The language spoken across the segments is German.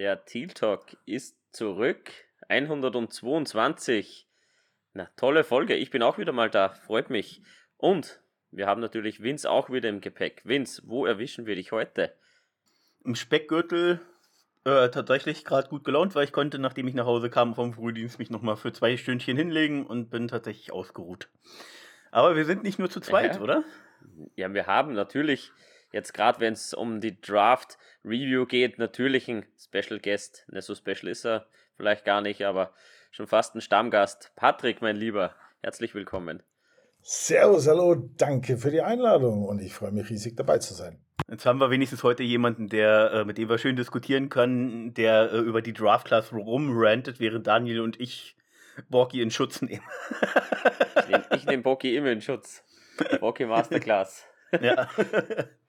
Der Teal Talk ist zurück. 122. Na, tolle Folge. Ich bin auch wieder mal da. Freut mich. Und wir haben natürlich Vince auch wieder im Gepäck. Vince, wo erwischen wir dich heute? Im Speckgürtel äh, tatsächlich gerade gut gelaunt, weil ich konnte, nachdem ich nach Hause kam vom Frühdienst, mich nochmal für zwei Stündchen hinlegen und bin tatsächlich ausgeruht. Aber wir sind nicht nur zu zweit, ja. oder? Ja, wir haben natürlich jetzt gerade, wenn es um die Draft Review geht, natürlich ein Special Guest. Ne, so special ist er vielleicht gar nicht, aber schon fast ein Stammgast. Patrick, mein Lieber, herzlich willkommen. Servus, hallo, danke für die Einladung und ich freue mich riesig dabei zu sein. Jetzt haben wir wenigstens heute jemanden, der, äh, mit dem wir schön diskutieren können, der äh, über die Draft Class rumrantet, während Daniel und ich Borki in Schutz nehmen. ich nehme nehm Borki immer in Schutz. Borki Masterclass. ja.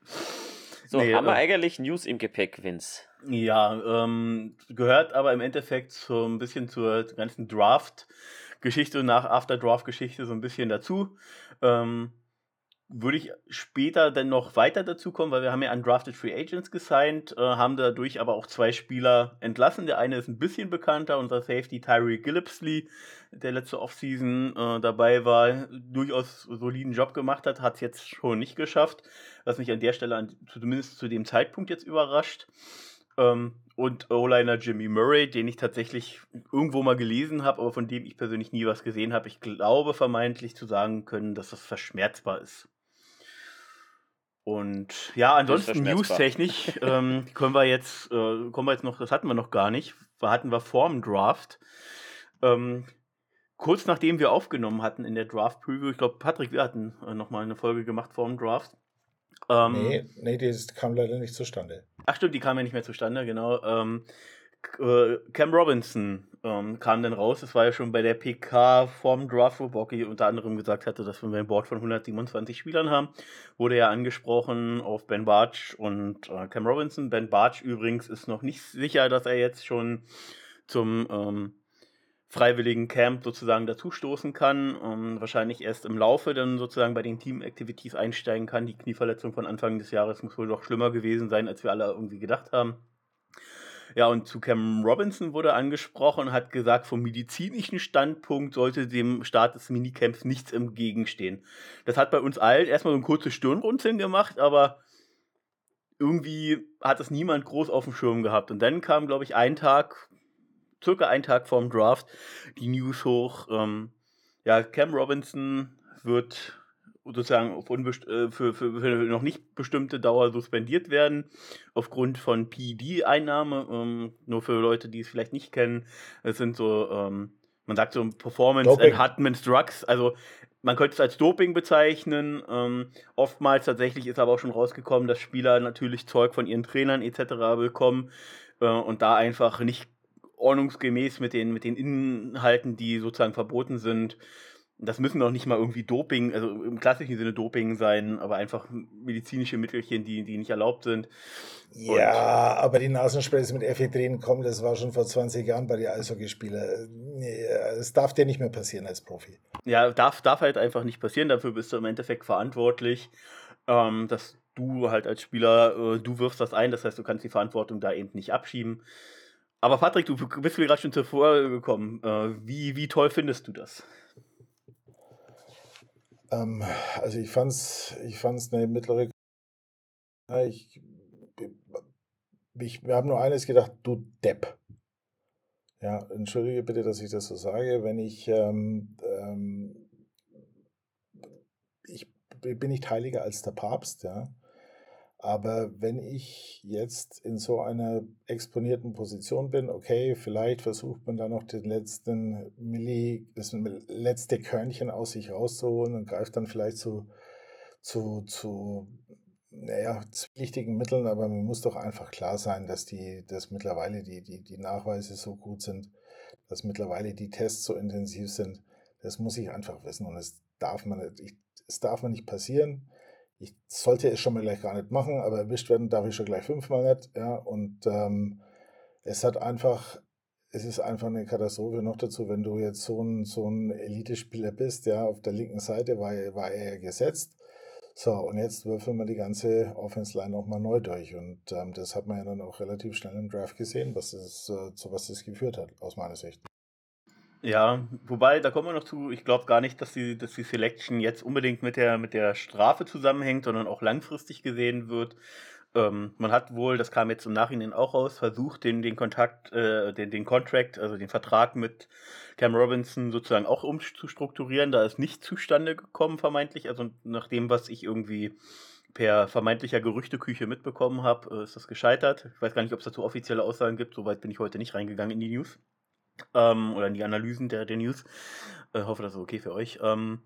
So, nee, haben wir äh, eigentlich News im Gepäck, Vince? Ja, ähm, gehört aber im Endeffekt so ein bisschen zur ganzen Draft-Geschichte und nach After-Draft-Geschichte so ein bisschen dazu. Ähm, würde ich später dann noch weiter dazu kommen, weil wir haben ja Undrafted Free Agents gesigned, äh, haben dadurch aber auch zwei Spieler entlassen. Der eine ist ein bisschen bekannter, unser Safety Tyree Gillipsley, der letzte Offseason äh, dabei war, durchaus soliden Job gemacht hat, hat es jetzt schon nicht geschafft, was mich an der Stelle an, zumindest zu dem Zeitpunkt jetzt überrascht. Ähm, und O-Liner Jimmy Murray, den ich tatsächlich irgendwo mal gelesen habe, aber von dem ich persönlich nie was gesehen habe. Ich glaube vermeintlich zu sagen können, dass das verschmerzbar ist. Und ja, ansonsten newstechnisch ähm, können wir jetzt, äh, kommen wir jetzt noch, das hatten wir noch gar nicht, hatten wir vorm Draft. Ähm, kurz nachdem wir aufgenommen hatten in der Draft Preview, ich glaube, Patrick, wir hatten äh, nochmal eine Folge gemacht vorm Draft. Ähm, nee, nee, die kam leider nicht zustande. Ach stimmt, die kam ja nicht mehr zustande, genau. Ähm, äh, Cam Robinson ähm, kam dann raus. Das war ja schon bei der PK vorm Draft, wo Bocky unter anderem gesagt hatte, dass wir ein Board von 127 Spielern haben. Wurde ja angesprochen auf Ben Barch und äh, Cam Robinson. Ben Barch übrigens ist noch nicht sicher, dass er jetzt schon zum ähm, freiwilligen Camp sozusagen dazustoßen kann. Um, wahrscheinlich erst im Laufe dann sozusagen bei den Team-Activities einsteigen kann. Die Knieverletzung von Anfang des Jahres muss wohl doch schlimmer gewesen sein, als wir alle irgendwie gedacht haben. Ja, und zu Cam Robinson wurde angesprochen, hat gesagt, vom medizinischen Standpunkt sollte dem Start des Minicamps nichts entgegenstehen. Das hat bei uns allen erstmal so ein kurzes Stirnrunzeln gemacht, aber irgendwie hat es niemand groß auf dem Schirm gehabt. Und dann kam, glaube ich, ein Tag, circa ein Tag vorm Draft, die News hoch. Ähm, ja, Cam Robinson wird sozusagen auf äh, für, für, für, noch nicht bestimmte Dauer suspendiert werden, aufgrund von PED-Einnahme. Ähm, nur für Leute, die es vielleicht nicht kennen, es sind so, ähm, man sagt so Performance Doping. Enhancement Drugs, also man könnte es als Doping bezeichnen. Ähm, oftmals tatsächlich ist aber auch schon rausgekommen, dass Spieler natürlich Zeug von ihren Trainern etc. bekommen äh, und da einfach nicht ordnungsgemäß mit den, mit den Inhalten, die sozusagen verboten sind, das müssen noch nicht mal irgendwie Doping, also im klassischen Sinne Doping sein, aber einfach medizinische Mittelchen, die, die nicht erlaubt sind. Ja, Und aber die Nasenspray mit Ephedrin kommen, das war schon vor 20 Jahren bei den Eishockeyspielern. Es darf dir nicht mehr passieren als Profi. Ja, darf, darf halt einfach nicht passieren. Dafür bist du im Endeffekt verantwortlich, ähm, dass du halt als Spieler, äh, du wirfst das ein, das heißt, du kannst die Verantwortung da eben nicht abschieben. Aber Patrick, du bist mir gerade schon zuvor gekommen. Äh, wie, wie toll findest du das? Ähm, also ich fand's, ich fand's eine mittlere. Ich, ich, wir haben nur eines gedacht, du Depp. Ja, entschuldige bitte, dass ich das so sage. Wenn ich, ähm, ähm, ich bin nicht heiliger als der Papst, ja. Aber wenn ich jetzt in so einer exponierten Position bin, okay, vielleicht versucht man da noch den letzten Milli, das letzte Körnchen aus sich rauszuholen und greift dann vielleicht zu, zu, zu naja, zwielichtigen Mitteln, aber mir muss doch einfach klar sein, dass die, dass mittlerweile die, die, die Nachweise so gut sind, dass mittlerweile die Tests so intensiv sind. Das muss ich einfach wissen und es darf man, es darf man nicht passieren ich sollte es schon mal gleich gar nicht machen, aber erwischt werden darf ich schon gleich fünfmal nicht. Ja, und ähm, es hat einfach, es ist einfach eine Katastrophe noch dazu, wenn du jetzt so ein, so ein Elite-Spieler bist, ja, auf der linken Seite war, war er gesetzt. So, und jetzt würfeln wir die ganze Offense Line nochmal neu durch. Und ähm, das hat man ja dann auch relativ schnell im Draft gesehen, was das, äh, zu was das geführt hat, aus meiner Sicht. Ja, wobei, da kommen wir noch zu, ich glaube gar nicht, dass die, dass die Selection jetzt unbedingt mit der, mit der Strafe zusammenhängt, sondern auch langfristig gesehen wird. Ähm, man hat wohl, das kam jetzt im Nachhinein auch raus, versucht, den, den Kontakt, äh, den, den Contract, also den Vertrag mit Cam Robinson sozusagen auch umzustrukturieren. Da ist nicht zustande gekommen, vermeintlich. Also nach dem, was ich irgendwie per vermeintlicher Gerüchteküche mitbekommen habe, äh, ist das gescheitert. Ich weiß gar nicht, ob es dazu offizielle Aussagen gibt. Soweit bin ich heute nicht reingegangen in die News. Ähm, oder in die Analysen der, der News. Äh, hoffe, das ist okay für euch. Ähm,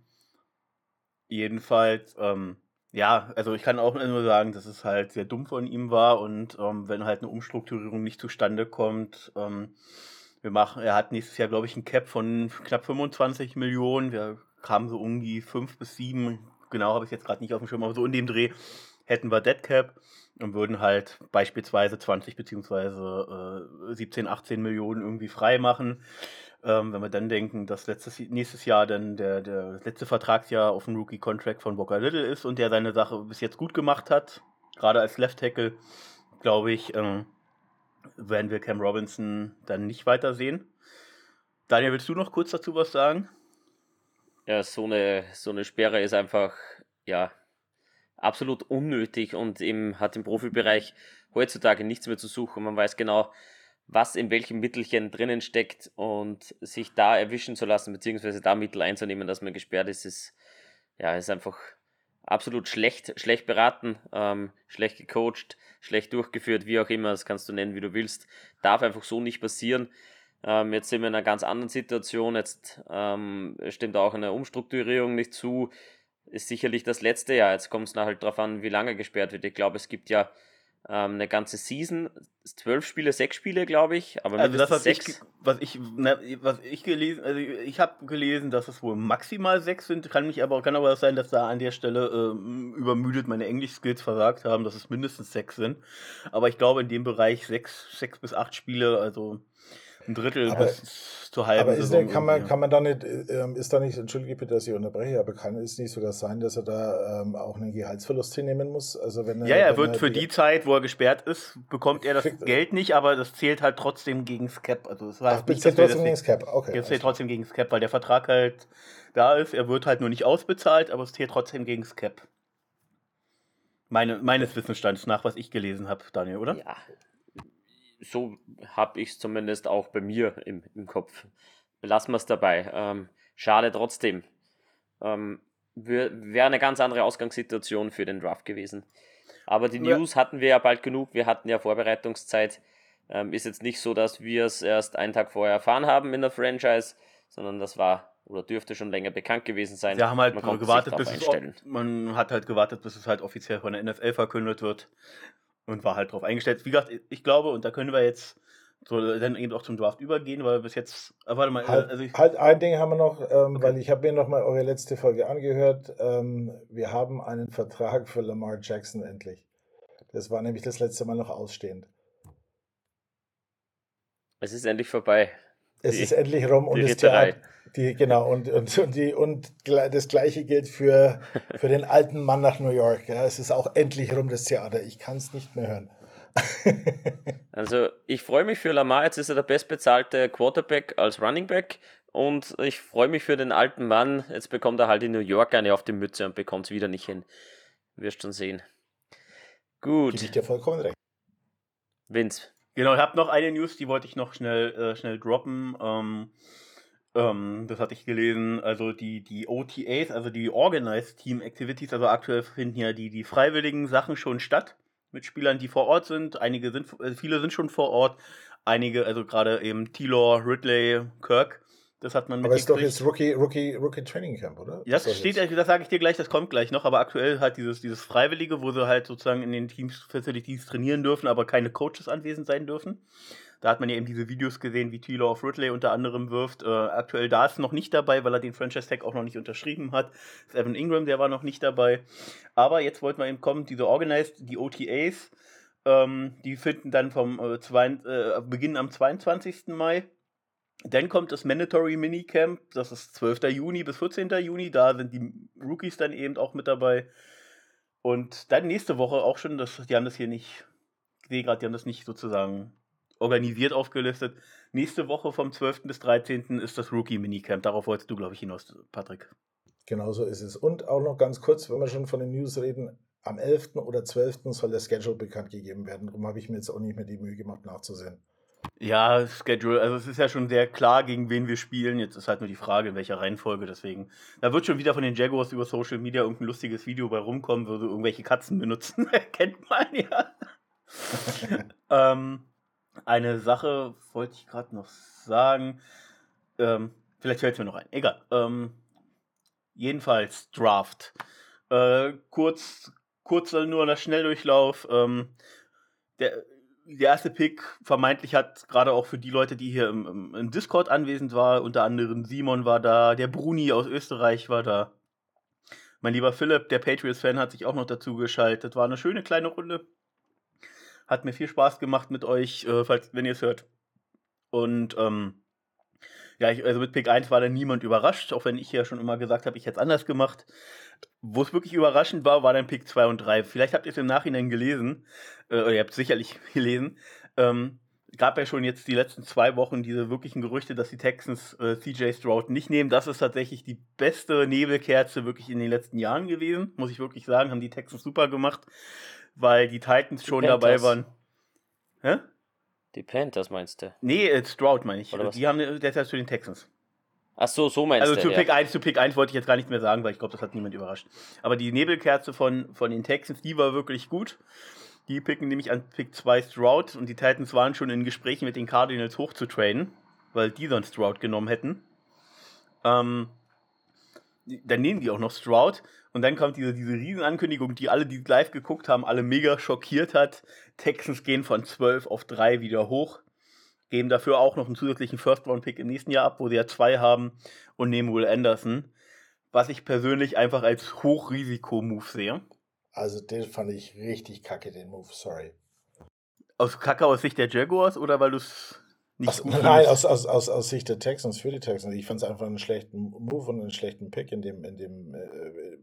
jedenfalls, ähm, ja, also ich kann auch nur sagen, dass es halt sehr dumm von ihm war und ähm, wenn halt eine Umstrukturierung nicht zustande kommt, ähm, wir machen, er hat nächstes Jahr, glaube ich, ein Cap von knapp 25 Millionen. Wir kamen so um die 5 bis 7, genau habe ich jetzt gerade nicht auf dem Schirm, aber so in dem Dreh hätten wir Dead Cap und würden halt beispielsweise 20 beziehungsweise äh, 17, 18 Millionen irgendwie frei machen. Ähm, wenn wir dann denken, dass letztes, nächstes Jahr dann der, der das letzte Vertragsjahr auf dem Rookie-Contract von Booker Little ist und der seine Sache bis jetzt gut gemacht hat, gerade als Left Tackle, glaube ich, ähm, werden wir Cam Robinson dann nicht weitersehen. Daniel, willst du noch kurz dazu was sagen? Ja, so eine, so eine Sperre ist einfach, ja, absolut unnötig und im, hat im Profibereich heutzutage nichts mehr zu suchen. Man weiß genau, was in welchem Mittelchen drinnen steckt und sich da erwischen zu lassen, beziehungsweise da Mittel einzunehmen, dass man gesperrt ist, ist, ja, ist einfach absolut schlecht, schlecht beraten, ähm, schlecht gecoacht, schlecht durchgeführt, wie auch immer, das kannst du nennen, wie du willst. Darf einfach so nicht passieren. Ähm, jetzt sind wir in einer ganz anderen Situation, jetzt ähm, stimmt auch eine Umstrukturierung nicht zu, ist sicherlich das letzte Jahr. Jetzt kommt es halt darauf an, wie lange gesperrt wird. Ich glaube, es gibt ja ähm, eine ganze Season, zwölf Spiele, sechs Spiele, glaube ich. Aber also das, was sechs. ich, was ich, na, was ich gelesen, also ich habe gelesen, dass es wohl maximal sechs sind. Kann mich aber, kann aber sein, dass da an der Stelle äh, übermüdet meine Englisch-Skills versagt haben, dass es mindestens sechs sind. Aber ich glaube in dem Bereich sechs, sechs bis acht Spiele, also ein Drittel aber, bis zur halben aber ist Saison. Der, kann, man, kann man da nicht, ähm, ist da nicht, entschuldige bitte, dass ich unterbreche, aber kann es nicht sogar sein, dass er da ähm, auch einen Gehaltsverlust hinnehmen muss? Also wenn er, ja, er wird er für die, Zeit, wo er gesperrt ist, bekommt er das kriegt, Geld nicht, aber das zählt halt trotzdem gegen Cap. Also das heißt Ach, nicht, zählt trotzdem gegen Cap, okay. Das zählt trotzdem gegen Cap, weil der Vertrag halt da ist. Er wird halt nur nicht ausbezahlt, aber es zählt trotzdem gegen Cap. Meine, meines Wissensstands nach, was ich gelesen habe, Daniel, oder? Ja, so habe ich es zumindest auch bei mir im, im Kopf. Belassen wir es dabei. Ähm, schade trotzdem. Ähm, Wäre eine ganz andere Ausgangssituation für den Draft gewesen. Aber die ja. News hatten wir ja bald genug. Wir hatten ja Vorbereitungszeit. Ähm, ist jetzt nicht so, dass wir es erst einen Tag vorher erfahren haben in der Franchise, sondern das war oder dürfte schon länger bekannt gewesen sein. Wir haben halt man gewartet, bis es, man hat halt gewartet, bis es halt offiziell von der NFL verkündet wird und war halt drauf eingestellt. Wie gesagt, ich glaube, und da können wir jetzt so dann eben auch zum Draft übergehen, weil bis jetzt, äh, warte mal. Halt, also ich, halt ein Ding haben wir noch, ähm, okay. weil ich habe mir noch mal eure letzte Folge angehört. Ähm, wir haben einen Vertrag für Lamar Jackson endlich. Das war nämlich das letzte Mal noch ausstehend. Es ist endlich vorbei. Es die, ist endlich rum und das Theater, die, genau, und, und, und, die, und das gleiche gilt für, für den alten Mann nach New York. Ja. Es ist auch endlich rum, das Theater. Ich kann es nicht mehr hören. also ich freue mich für Lamar, jetzt ist er der bestbezahlte Quarterback als Running Back und ich freue mich für den alten Mann, jetzt bekommt er halt in New York eine auf die Mütze und bekommt es wieder nicht hin. Wirst schon sehen. Gut. Gebe ich dir vollkommen recht. Vince. Genau, ich habe noch eine News, die wollte ich noch schnell, äh, schnell droppen. Ähm, ähm, das hatte ich gelesen, also die, die OTAs, also die Organized Team Activities, also aktuell finden ja die, die freiwilligen Sachen schon statt mit Spielern, die vor Ort sind. Einige sind, äh, viele sind schon vor Ort. Einige, also gerade eben Tilor, Ridley, Kirk, das hat man Aber ist doch jetzt Rookie, Rookie, Rookie Training Camp, oder? Ja, das steht, jetzt? das sage ich dir gleich, das kommt gleich noch, aber aktuell halt dieses, dieses Freiwillige, wo sie halt sozusagen in den Teams, Facilities trainieren dürfen, aber keine Coaches anwesend sein dürfen. Da hat man ja eben diese Videos gesehen, wie Taylor of Ridley unter anderem wirft. Äh, aktuell da ist noch nicht dabei, weil er den Franchise Tag auch noch nicht unterschrieben hat. Das ist Evan Ingram, der war noch nicht dabei. Aber jetzt wollten wir eben kommen, diese Organized, die OTAs, ähm, die finden dann vom äh, zwei, äh, Beginn am 22. Mai. Dann kommt das Mandatory Minicamp, das ist 12. Juni bis 14. Juni. Da sind die Rookies dann eben auch mit dabei. Und dann nächste Woche auch schon, das, die haben das hier nicht, ich sehe gerade, die haben das nicht sozusagen organisiert aufgelistet. Nächste Woche vom 12. bis 13. ist das Rookie-Minicamp. Darauf wolltest du, glaube ich, hinaus, Patrick. Genau so ist es. Und auch noch ganz kurz, wenn wir schon von den News reden, am 11. oder 12. soll der Schedule bekannt gegeben werden. Darum habe ich mir jetzt auch nicht mehr die Mühe gemacht, nachzusehen. Ja, Schedule, also es ist ja schon sehr klar, gegen wen wir spielen. Jetzt ist halt nur die Frage, in welcher Reihenfolge. Deswegen, da wird schon wieder von den Jaguars über Social Media irgendein lustiges Video bei rumkommen, würde irgendwelche Katzen benutzen. Kennt man ja. ähm, eine Sache wollte ich gerade noch sagen. Ähm, vielleicht fällt es mir noch ein. Egal. Ähm, jedenfalls Draft. Äh, kurz, kurz nur der Schnelldurchlauf. Ähm, der, der erste Pick vermeintlich hat gerade auch für die Leute, die hier im, im, im Discord anwesend waren, unter anderem Simon war da, der Bruni aus Österreich war da. Mein lieber Philipp, der Patriots-Fan, hat sich auch noch dazu geschaltet. War eine schöne kleine Runde. Hat mir viel Spaß gemacht mit euch, äh, falls, wenn ihr es hört. Und ähm, ja, ich, also mit Pick 1 war da niemand überrascht, auch wenn ich ja schon immer gesagt habe, ich hätte es anders gemacht. Wo es wirklich überraschend war, war dann Pick 2 und 3. Vielleicht habt ihr es im Nachhinein gelesen, äh, oder ihr habt es sicherlich gelesen. Ähm, gab ja schon jetzt die letzten zwei Wochen diese wirklichen Gerüchte, dass die Texans äh, CJ Stroud nicht nehmen. Das ist tatsächlich die beste Nebelkerze wirklich in den letzten Jahren gewesen, muss ich wirklich sagen. Haben die Texans super gemacht, weil die Titans die schon Panthers. dabei waren. Hä? Die Panthers meinst du? Nee, äh, Stroud meine ich. Oder was? Die haben, der ist ja zu den Texans. Ach so, so meinst also du. Also zu Pick ja. 1, zu Pick 1 wollte ich jetzt gar nicht mehr sagen, weil ich glaube, das hat niemand überrascht. Aber die Nebelkerze von, von den Texans, die war wirklich gut. Die picken nämlich an Pick 2 Stroud und die Titans waren schon in Gesprächen mit den Cardinals hochzutraden, weil die sonst Stroud genommen hätten. Ähm, dann nehmen die auch noch Stroud und dann kommt diese, diese Riesenankündigung, die alle, die live geguckt haben, alle mega schockiert hat. Texans gehen von 12 auf 3 wieder hoch, geben dafür auch noch einen zusätzlichen First-Round-Pick im nächsten Jahr ab, wo sie ja zwei haben und nehmen Will Anderson, was ich persönlich einfach als Hochrisiko-Move sehe. Also den fand ich richtig kacke, den Move, sorry. Aus Kacke aus Sicht der Jaguars oder weil du es nicht aus, Nein, aus, aus, aus, aus Sicht der Texans, für die Texans. Ich fand es einfach einen schlechten Move und einen schlechten Pick in dem, in dem äh,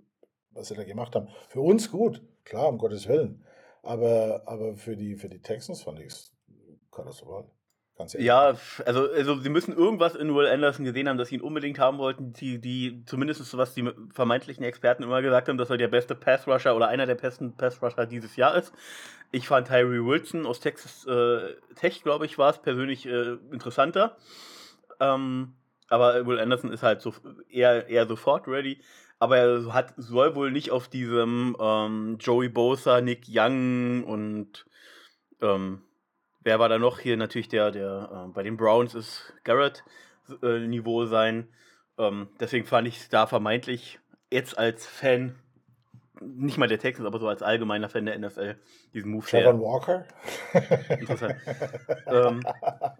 was sie da gemacht haben. Für uns gut, klar, um Gottes Willen. Aber, aber für, die, für die Texans fand ich es katastrophal. Ganz ehrlich. Ja, also, also sie müssen irgendwas in Will Anderson gesehen haben, dass sie ihn unbedingt haben wollten, die, die zumindest was die vermeintlichen Experten immer gesagt haben, dass er der beste Pass-Rusher oder einer der besten Pass-Rusher dieses Jahr ist. Ich fand Tyree Wilson aus Texas äh, Tech, glaube ich, war es persönlich äh, interessanter. Ähm, aber Will Anderson ist halt so eher, eher sofort ready aber er hat, soll wohl nicht auf diesem ähm, Joey Bosa, Nick Young und ähm, wer war da noch hier? Natürlich der, der äh, bei den Browns ist Garrett äh, Niveau sein. Ähm, deswegen fand ich es da vermeintlich jetzt als Fan nicht mal der Texans, aber so als allgemeiner Fan der NFL, diesen Move Trevor Walker? Interessant. ähm,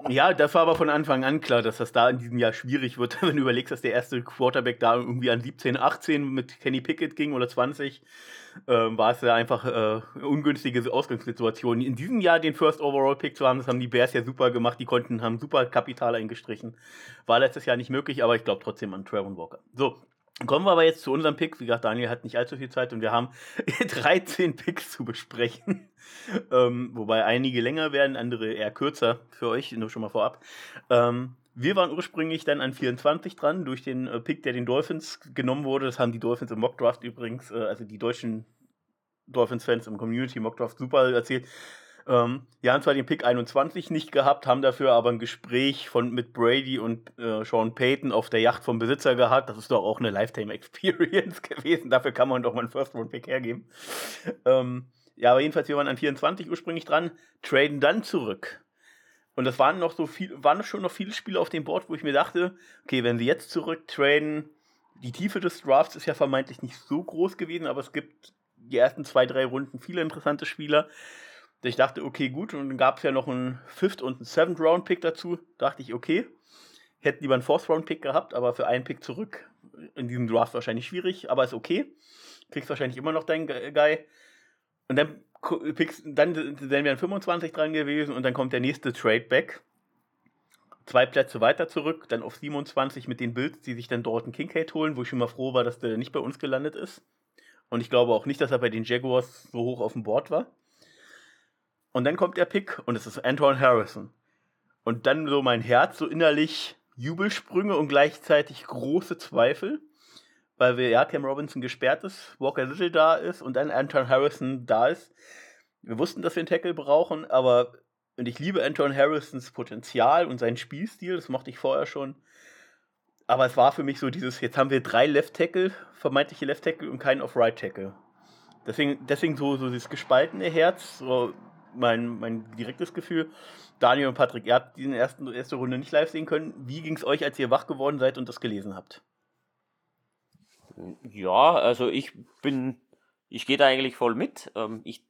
ja, das war aber von Anfang an klar, dass das da in diesem Jahr schwierig wird, wenn du überlegst, dass der erste Quarterback da irgendwie an 17, 18 mit Kenny Pickett ging oder 20, ähm, war es ja einfach äh, ungünstige Ausgangssituation. In diesem Jahr den First Overall Pick zu haben, das haben die Bears ja super gemacht, die konnten, haben super Kapital eingestrichen. War letztes Jahr nicht möglich, aber ich glaube trotzdem an Trevor Walker. So, Kommen wir aber jetzt zu unserem Pick. Wie gesagt, Daniel hat nicht allzu viel Zeit und wir haben 13 Picks zu besprechen. Ähm, wobei einige länger werden, andere eher kürzer für euch, nur schon mal vorab. Ähm, wir waren ursprünglich dann an 24 dran, durch den äh, Pick, der den Dolphins genommen wurde. Das haben die Dolphins im Mockdraft übrigens, äh, also die deutschen Dolphins-Fans im Community Mockdraft super erzählt. Ähm, die haben zwar den Pick 21 nicht gehabt, haben dafür aber ein Gespräch von, mit Brady und äh, Sean Payton auf der Yacht vom Besitzer gehabt. Das ist doch auch eine Lifetime-Experience gewesen. Dafür kann man doch mal einen First-Round-Pick hergeben. Ähm, ja, aber jedenfalls, wir waren an 24 ursprünglich dran, traden dann zurück. Und das waren noch so viel, waren schon noch viele Spiele auf dem Board, wo ich mir dachte, okay, wenn sie jetzt zurücktraden, die Tiefe des Drafts ist ja vermeintlich nicht so groß gewesen, aber es gibt die ersten zwei, drei Runden viele interessante Spieler. Ich dachte, okay, gut. Und dann gab es ja noch einen Fifth- und einen Seventh-Round-Pick dazu. Dachte ich, okay. Hätte lieber einen Fourth-Round-Pick gehabt, aber für einen Pick zurück in diesem Draft wahrscheinlich schwierig, aber ist okay. Kriegst wahrscheinlich immer noch deinen Guy. Und dann, pickst, dann wären wir an 25 dran gewesen und dann kommt der nächste Trade-Back. Zwei Plätze weiter zurück, dann auf 27 mit den Bills, die sich dann dort einen Kincaid holen, wo ich schon mal froh war, dass der nicht bei uns gelandet ist. Und ich glaube auch nicht, dass er bei den Jaguars so hoch auf dem Board war. Und dann kommt der Pick und es ist Anton Harrison. Und dann so mein Herz so innerlich Jubelsprünge und gleichzeitig große Zweifel, weil wir, ja, Cam Robinson gesperrt ist, Walker Little da ist und dann Anton Harrison da ist. Wir wussten, dass wir einen Tackle brauchen, aber und ich liebe Anton Harrisons Potenzial und seinen Spielstil, das mochte ich vorher schon. Aber es war für mich so dieses, jetzt haben wir drei Left Tackle, vermeintliche Left Tackle und keinen Off-Right Tackle. Deswegen, deswegen so, so dieses gespaltene Herz, so mein, mein direktes Gefühl. Daniel und Patrick, ihr habt diese ersten, erste Runde nicht live sehen können. Wie ging es euch, als ihr wach geworden seid und das gelesen habt? Ja, also ich bin, ich gehe da eigentlich voll mit. Ähm, ich,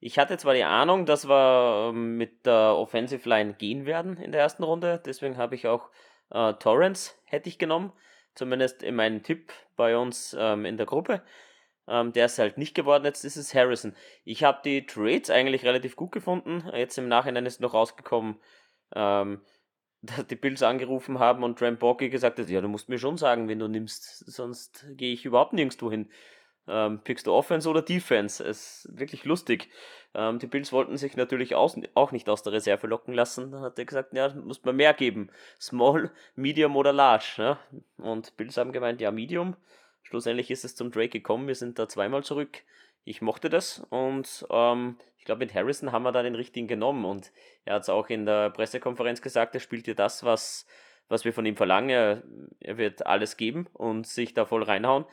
ich hatte zwar die Ahnung, dass wir ähm, mit der Offensive Line gehen werden in der ersten Runde, deswegen habe ich auch äh, Torrance hätte ich genommen, zumindest in meinem Tipp bei uns ähm, in der Gruppe. Ähm, der ist halt nicht geworden, jetzt ist es Harrison. Ich habe die Trades eigentlich relativ gut gefunden. Jetzt im Nachhinein ist noch rausgekommen, ähm, dass die Bills angerufen haben und Trent Borky gesagt hat, ja, du musst mir schon sagen, wenn du nimmst, sonst gehe ich überhaupt nirgendwo hin. Ähm, pickst du Offense oder Defense? Es ist wirklich lustig. Ähm, die Bills wollten sich natürlich aus, auch nicht aus der Reserve locken lassen. Dann hat er gesagt, ja, muss man mehr geben. Small, Medium oder Large. Ne? Und Bills haben gemeint, ja, Medium. Schlussendlich ist es zum Drake gekommen. Wir sind da zweimal zurück. Ich mochte das und ähm, ich glaube, mit Harrison haben wir da den richtigen genommen. Und er hat es auch in der Pressekonferenz gesagt, er spielt dir das, was, was wir von ihm verlangen. Er, er wird alles geben und sich da voll reinhauen.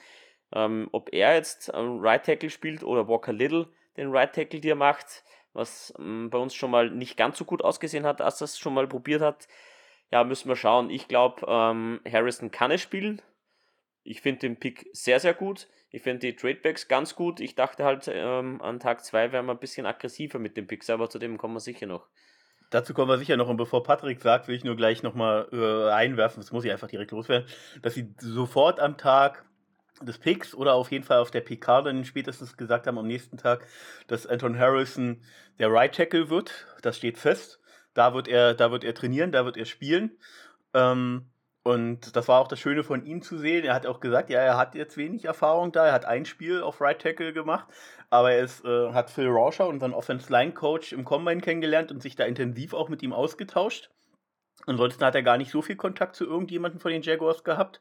Ähm, ob er jetzt Right Tackle spielt oder Walker Little den Right Tackle dir macht, was ähm, bei uns schon mal nicht ganz so gut ausgesehen hat, als das schon mal probiert hat. Ja, müssen wir schauen. Ich glaube, ähm, Harrison kann es spielen. Ich finde den Pick sehr, sehr gut. Ich finde die Tradebacks ganz gut. Ich dachte halt, ähm, an Tag 2 wären wir ein bisschen aggressiver mit den Picks, aber zu dem kommen wir sicher noch. Dazu kommen wir sicher noch. Und bevor Patrick sagt, will ich nur gleich nochmal äh, einwerfen, das muss ich einfach direkt loswerden, dass sie sofort am Tag des Picks oder auf jeden Fall auf der PK dann spätestens gesagt haben am nächsten Tag, dass Anton Harrison der Right Tackle wird. Das steht fest. Da wird er, da wird er trainieren, da wird er spielen. Ähm, und das war auch das Schöne von ihm zu sehen. Er hat auch gesagt, ja, er hat jetzt wenig Erfahrung da. Er hat ein Spiel auf Right Tackle gemacht, aber er ist, äh, hat Phil Rauscher, unseren Offense Line Coach, im Combine kennengelernt und sich da intensiv auch mit ihm ausgetauscht. Ansonsten hat er gar nicht so viel Kontakt zu irgendjemandem von den Jaguars gehabt.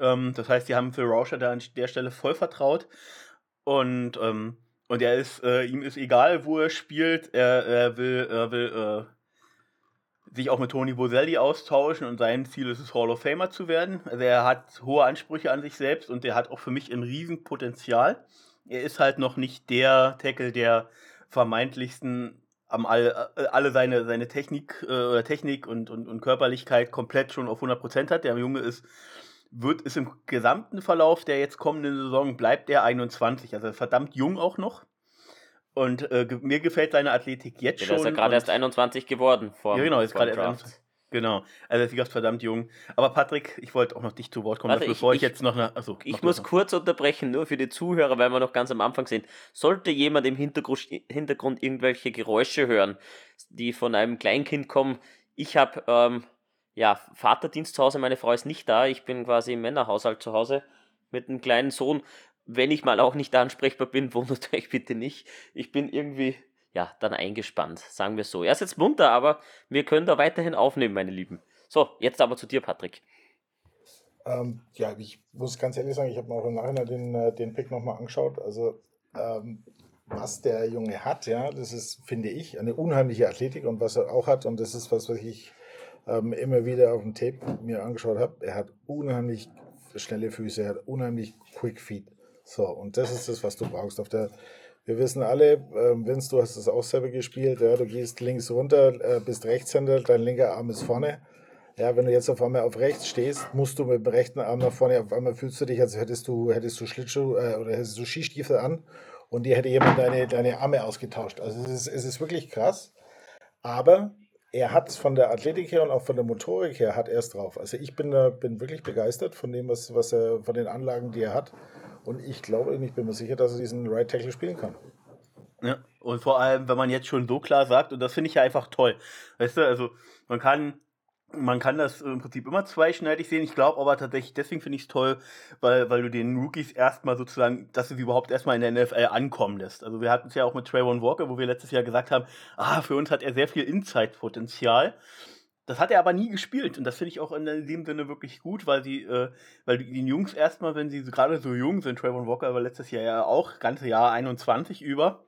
Ähm, das heißt, die haben Phil Rauscher da an der Stelle voll vertraut. Und, ähm, und er ist, äh, ihm ist egal, wo er spielt. Er, er will, er will äh, sich auch mit Tony Boselli austauschen und sein Ziel ist es, Hall of Famer zu werden. Also er hat hohe Ansprüche an sich selbst und er hat auch für mich ein Riesenpotenzial. Er ist halt noch nicht der Tackle, der vermeintlichsten am all, äh, alle seine, seine Technik, äh, Technik und, und, und Körperlichkeit komplett schon auf 100% hat. Der Junge ist, wird, ist im gesamten Verlauf der jetzt kommenden Saison, bleibt er 21, also verdammt jung auch noch. Und äh, mir gefällt seine Athletik jetzt ja, schon. Er ist ja gerade erst 21 geworden. Vor, ja, genau, ist gerade erst Genau, also ist ganz verdammt jung. Aber Patrick, ich wollte auch noch dich zu Wort kommen, Warte, bevor ich, ich, jetzt noch eine. Also, ich muss noch. kurz unterbrechen, nur für die Zuhörer, weil wir noch ganz am Anfang sind. Sollte jemand im Hintergrund, Hintergrund irgendwelche Geräusche hören, die von einem Kleinkind kommen, ich habe ähm, ja, Vaterdienst zu Hause, meine Frau ist nicht da, ich bin quasi im Männerhaushalt zu Hause mit einem kleinen Sohn wenn ich mal auch nicht ansprechbar bin, wundert euch bitte nicht. Ich bin irgendwie, ja, dann eingespannt, sagen wir so. Er ist jetzt munter, aber wir können da weiterhin aufnehmen, meine Lieben. So, jetzt aber zu dir, Patrick. Ähm, ja, ich muss ganz ehrlich sagen, ich habe mir auch im Nachhinein den, äh, den Pick nochmal angeschaut. Also, ähm, was der Junge hat, ja, das ist, finde ich, eine unheimliche Athletik und was er auch hat, und das ist was, was ich ähm, immer wieder auf dem Tape mir angeschaut habe. Er hat unheimlich schnelle Füße, er hat unheimlich Quick Feet. So, und das ist das, was du brauchst. Auf der, wir wissen alle, ähm, Vince, du hast es auch selber gespielt, ja, du gehst links runter, äh, bist Rechtshänder, dein linker Arm ist vorne. Ja, wenn du jetzt auf einmal auf rechts stehst, musst du mit dem rechten Arm nach vorne, auf einmal fühlst du dich, als hättest du, hättest du Schlittschuh äh, oder hättest du Skistiefel an und dir hätte jemand deine, deine Arme ausgetauscht. Also es ist, es ist wirklich krass. Aber er hat von der Athletik her und auch von der Motorik her hat er es drauf. Also ich bin, bin wirklich begeistert von dem, was, was er, von den Anlagen, die er hat. Und ich glaube, ich bin mir sicher, dass er diesen Right Tackle spielen kann. Ja, und vor allem, wenn man jetzt schon so klar sagt, und das finde ich ja einfach toll. Weißt du, also man kann man kann das im Prinzip immer zweischneidig sehen. Ich glaube aber tatsächlich, deswegen finde ich es toll, weil, weil du den Rookies erstmal sozusagen, dass du sie überhaupt erstmal in der NFL ankommen lässt. Also wir hatten es ja auch mit Trayvon Walker, wo wir letztes Jahr gesagt haben, ah, für uns hat er sehr viel Inside-Potenzial. Das hat er aber nie gespielt und das finde ich auch in dem Sinne wirklich gut, weil sie, äh, weil die, Jungs erstmal, wenn sie gerade so jung sind, Trayvon Walker war letztes Jahr ja auch, ganze Jahr 21 über,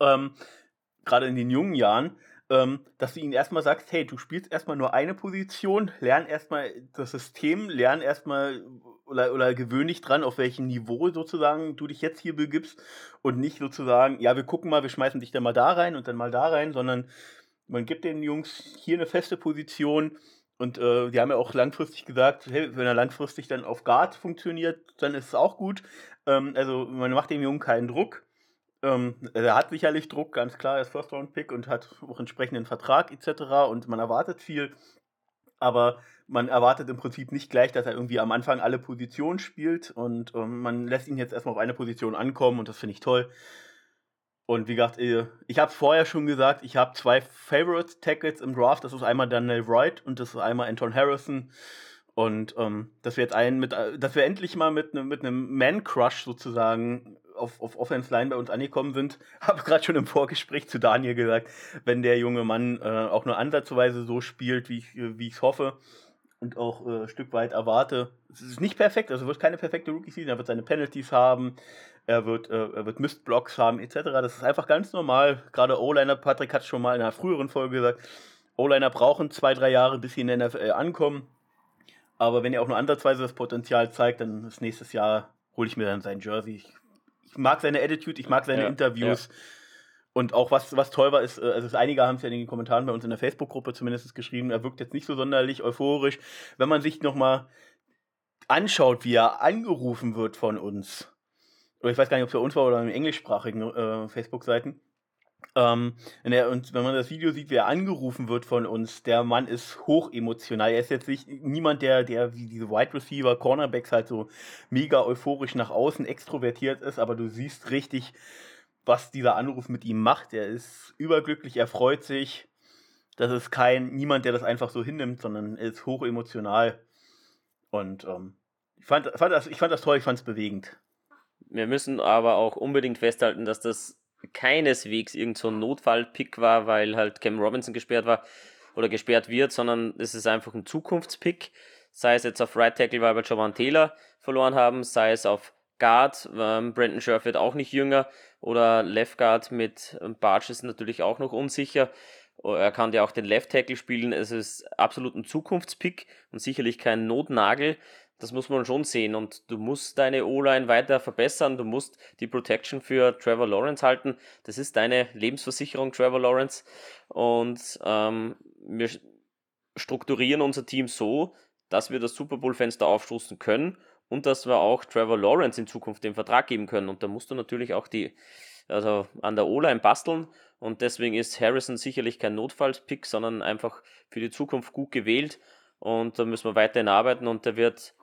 ähm, gerade in den jungen Jahren, ähm, dass du ihnen erstmal sagst, hey, du spielst erstmal nur eine Position, lern erstmal das System, lern erstmal oder, oder gewöhn dich dran, auf welchem Niveau sozusagen du dich jetzt hier begibst und nicht sozusagen, ja, wir gucken mal, wir schmeißen dich dann mal da rein und dann mal da rein, sondern man gibt den Jungs hier eine feste Position und äh, die haben ja auch langfristig gesagt, hey, wenn er langfristig dann auf Guard funktioniert, dann ist es auch gut. Ähm, also man macht dem Jungen keinen Druck ähm, er hat sicherlich Druck, ganz klar, er ist First-Round-Pick und hat auch entsprechenden Vertrag etc. und man erwartet viel, aber man erwartet im Prinzip nicht gleich, dass er irgendwie am Anfang alle Positionen spielt und ähm, man lässt ihn jetzt erstmal auf eine Position ankommen und das finde ich toll. Und wie gesagt, äh, ich habe es vorher schon gesagt, ich habe zwei Favorite-Tackles im Draft. Das ist einmal Daniel Wright und das ist einmal Anton Harrison. Und ähm, dass wir jetzt einen mit, äh, dass wir endlich mal mit, ne, mit einem Man-Crush sozusagen auf, auf Offense Line bei uns angekommen sind, habe gerade schon im Vorgespräch zu Daniel gesagt, wenn der junge Mann äh, auch nur ansatzweise so spielt, wie ich wie ich hoffe und auch äh, ein Stück weit erwarte. Es ist nicht perfekt, also wird keine perfekte Rookie Season, er wird seine Penalties haben, er wird äh, er wird Mistblocks haben etc. Das ist einfach ganz normal. Gerade O-Liner Patrick hat schon mal in einer früheren Folge gesagt, O-Liner brauchen zwei, drei Jahre, bis sie in der NFL ankommen. Aber wenn er auch nur ansatzweise das Potenzial zeigt, dann ist nächstes Jahr hole ich mir dann sein Jersey. Ich ich mag seine Attitude, ich mag seine ja, Interviews. Ja. Und auch was, was toll war, ist, äh, also einige haben es ja in den Kommentaren bei uns in der Facebook-Gruppe zumindest geschrieben, er wirkt jetzt nicht so sonderlich euphorisch. Wenn man sich nochmal anschaut, wie er angerufen wird von uns, ich weiß gar nicht, ob es bei uns war oder in englischsprachigen äh, Facebook-Seiten, ähm, wenn, er, und wenn man das Video sieht, wie er angerufen wird von uns, der Mann ist hochemotional. Er ist jetzt nicht niemand, der, der wie diese Wide Receiver, Cornerbacks halt so mega euphorisch nach außen extrovertiert ist, aber du siehst richtig, was dieser Anruf mit ihm macht. Er ist überglücklich, er freut sich. Das ist kein, niemand, der das einfach so hinnimmt, sondern er ist hochemotional. Und ähm, ich, fand, fand das, ich fand das toll, ich fand es bewegend. Wir müssen aber auch unbedingt festhalten, dass das keineswegs irgend so ein Notfallpick war, weil halt Cam Robinson gesperrt war oder gesperrt wird, sondern es ist einfach ein Zukunftspick. Sei es jetzt auf Right Tackle, weil wir Jovan Taylor verloren haben, sei es auf Guard, ähm, Brandon Scherf wird auch nicht jünger, oder Left Guard mit ähm, Barge ist natürlich auch noch unsicher. Er kann ja auch den Left Tackle spielen. Es ist absolut ein Zukunftspick und sicherlich kein Notnagel das muss man schon sehen. Und du musst deine O-Line weiter verbessern. Du musst die Protection für Trevor Lawrence halten. Das ist deine Lebensversicherung, Trevor Lawrence. Und ähm, wir strukturieren unser Team so, dass wir das Super Bowl-Fenster aufstoßen können und dass wir auch Trevor Lawrence in Zukunft den Vertrag geben können. Und da musst du natürlich auch die, also an der O-Line basteln. Und deswegen ist Harrison sicherlich kein Notfallspick, sondern einfach für die Zukunft gut gewählt. Und da müssen wir weiterhin arbeiten und der wird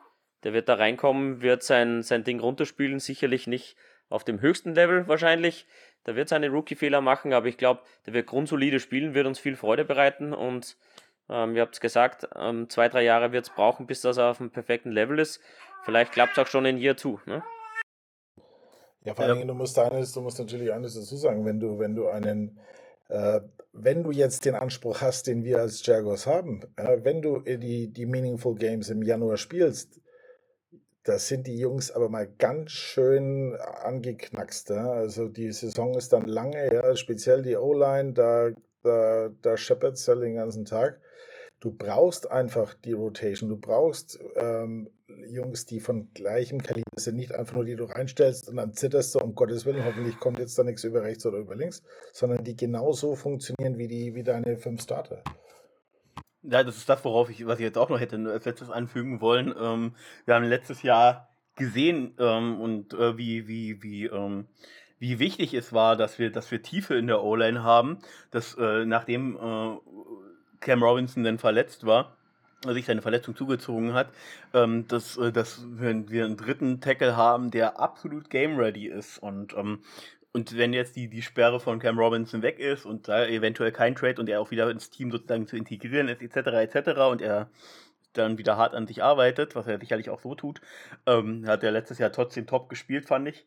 der wird da reinkommen, wird sein, sein Ding runterspielen, sicherlich nicht auf dem höchsten Level wahrscheinlich. Der wird seine Rookie-Fehler machen, aber ich glaube, der wird grundsolide spielen, wird uns viel Freude bereiten und ähm, ihr habt es gesagt, ähm, zwei, drei Jahre wird es brauchen, bis das auf dem perfekten Level ist. Vielleicht klappt es auch schon in Year 2. Ne? Ja, vor allen Dingen, du musst eines, du musst natürlich eines dazu sagen, wenn du, wenn du einen, äh, wenn du jetzt den Anspruch hast, den wir als Jaguars haben, äh, wenn du die, die Meaningful Games im Januar spielst, das sind die Jungs aber mal ganz schön angeknackst. Ja? Also die Saison ist dann lange, ja, speziell die O-Line, da, da, da scheppert es ja den ganzen Tag. Du brauchst einfach die Rotation, du brauchst ähm, Jungs, die von gleichem Kaliber sind, nicht einfach nur die du reinstellst und dann zitterst du, um Gottes Willen, hoffentlich kommt jetzt da nichts über rechts oder über links, sondern die genauso funktionieren wie, die, wie deine fünf Starter. Ja, das ist das, worauf ich, was ich jetzt auch noch hätte als letztes anfügen wollen. Ähm, wir haben letztes Jahr gesehen ähm, und äh, wie, wie, wie, ähm, wie wichtig es war, dass wir, dass wir Tiefe in der O-Line haben, dass äh, nachdem äh, Cam Robinson dann verletzt war, sich seine Verletzung zugezogen hat, ähm, dass, äh, dass wir, wir einen dritten Tackle haben, der absolut game ready ist und ähm, und wenn jetzt die, die Sperre von Cam Robinson weg ist und da eventuell kein Trade und er auch wieder ins Team sozusagen zu integrieren ist, etc., etc., und er dann wieder hart an sich arbeitet, was er sicherlich auch so tut, ähm, hat er letztes Jahr trotzdem top gespielt, fand ich.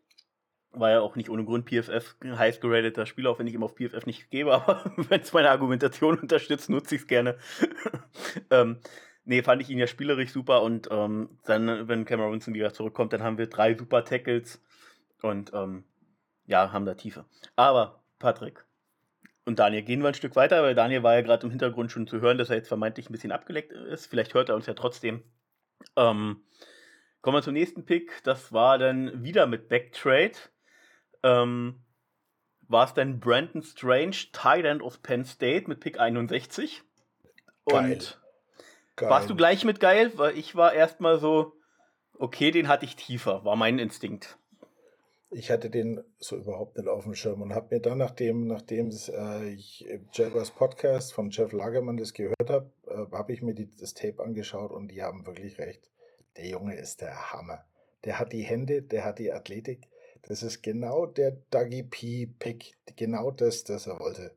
War ja auch nicht ohne Grund PFF heiß geradeter Spieler, auch wenn ich ihm auf PFF nicht gebe, aber wenn es meine Argumentation unterstützt, nutze ich es gerne. ähm, nee, fand ich ihn ja spielerisch super und ähm, dann, wenn Cameron Robinson wieder zurückkommt, dann haben wir drei super Tackles und ähm, ja, haben da Tiefe. Aber, Patrick und Daniel, gehen wir ein Stück weiter, weil Daniel war ja gerade im Hintergrund schon zu hören, dass er jetzt vermeintlich ein bisschen abgeleckt ist. Vielleicht hört er uns ja trotzdem. Ähm, kommen wir zum nächsten Pick. Das war dann wieder mit Backtrade. Ähm, war es dann Brandon Strange, End aus Penn State mit Pick 61. Geil. Und geil. warst du gleich mit geil? Weil ich war erstmal so, okay, den hatte ich tiefer, war mein Instinkt ich hatte den so überhaupt nicht auf dem Schirm und habe mir dann, nachdem, nachdem äh, ich Jaguars Podcast von Jeff Lagermann das gehört habe, äh, habe ich mir die, das Tape angeschaut und die haben wirklich recht. Der Junge ist der Hammer. Der hat die Hände, der hat die Athletik. Das ist genau der Dougie P. Pick, genau das, das er wollte.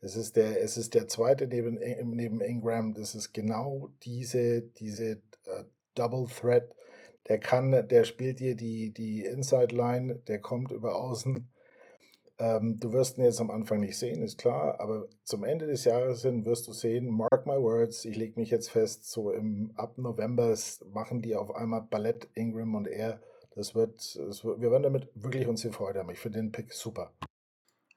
Es ist der, es ist der zweite neben, neben Ingram. Das ist genau diese, diese uh, Double Threat der kann, der spielt dir die, die Inside Line, der kommt über außen. Ähm, du wirst ihn jetzt am Anfang nicht sehen, ist klar, aber zum Ende des Jahres hin wirst du sehen, mark my words, ich lege mich jetzt fest, so im, ab November machen die auf einmal Ballett, Ingram und er. Das wird, das wird wir werden damit wirklich uns hier Freude haben. Ich finde den Pick super.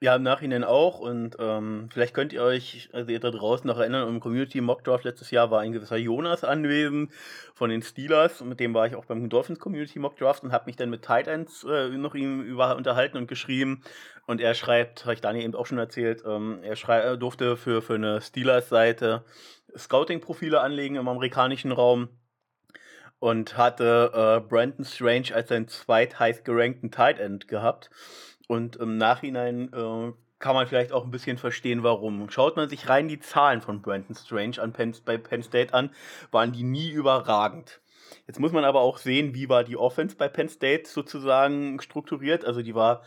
Ja, im Nachhinein auch. Und ähm, vielleicht könnt ihr euch, also ihr da draußen noch erinnern, im Community Mock Draft letztes Jahr war ein gewisser Jonas anwesend von den Steelers. Und mit dem war ich auch beim Dolphins Community Mock Draft und habe mich dann mit Tight Ends äh, noch ihm über unterhalten und geschrieben. Und er schreibt, habe ich Daniel eben auch schon erzählt, ähm, er schrei durfte für, für eine Steelers-Seite Scouting-Profile anlegen im amerikanischen Raum und hatte äh, Brandon Strange als seinen zweitheiß gerankten Tight End gehabt. Und im Nachhinein äh, kann man vielleicht auch ein bisschen verstehen, warum. Schaut man sich rein die Zahlen von Brandon Strange an Penn, bei Penn State an, waren die nie überragend. Jetzt muss man aber auch sehen, wie war die Offense bei Penn State sozusagen strukturiert. Also die war,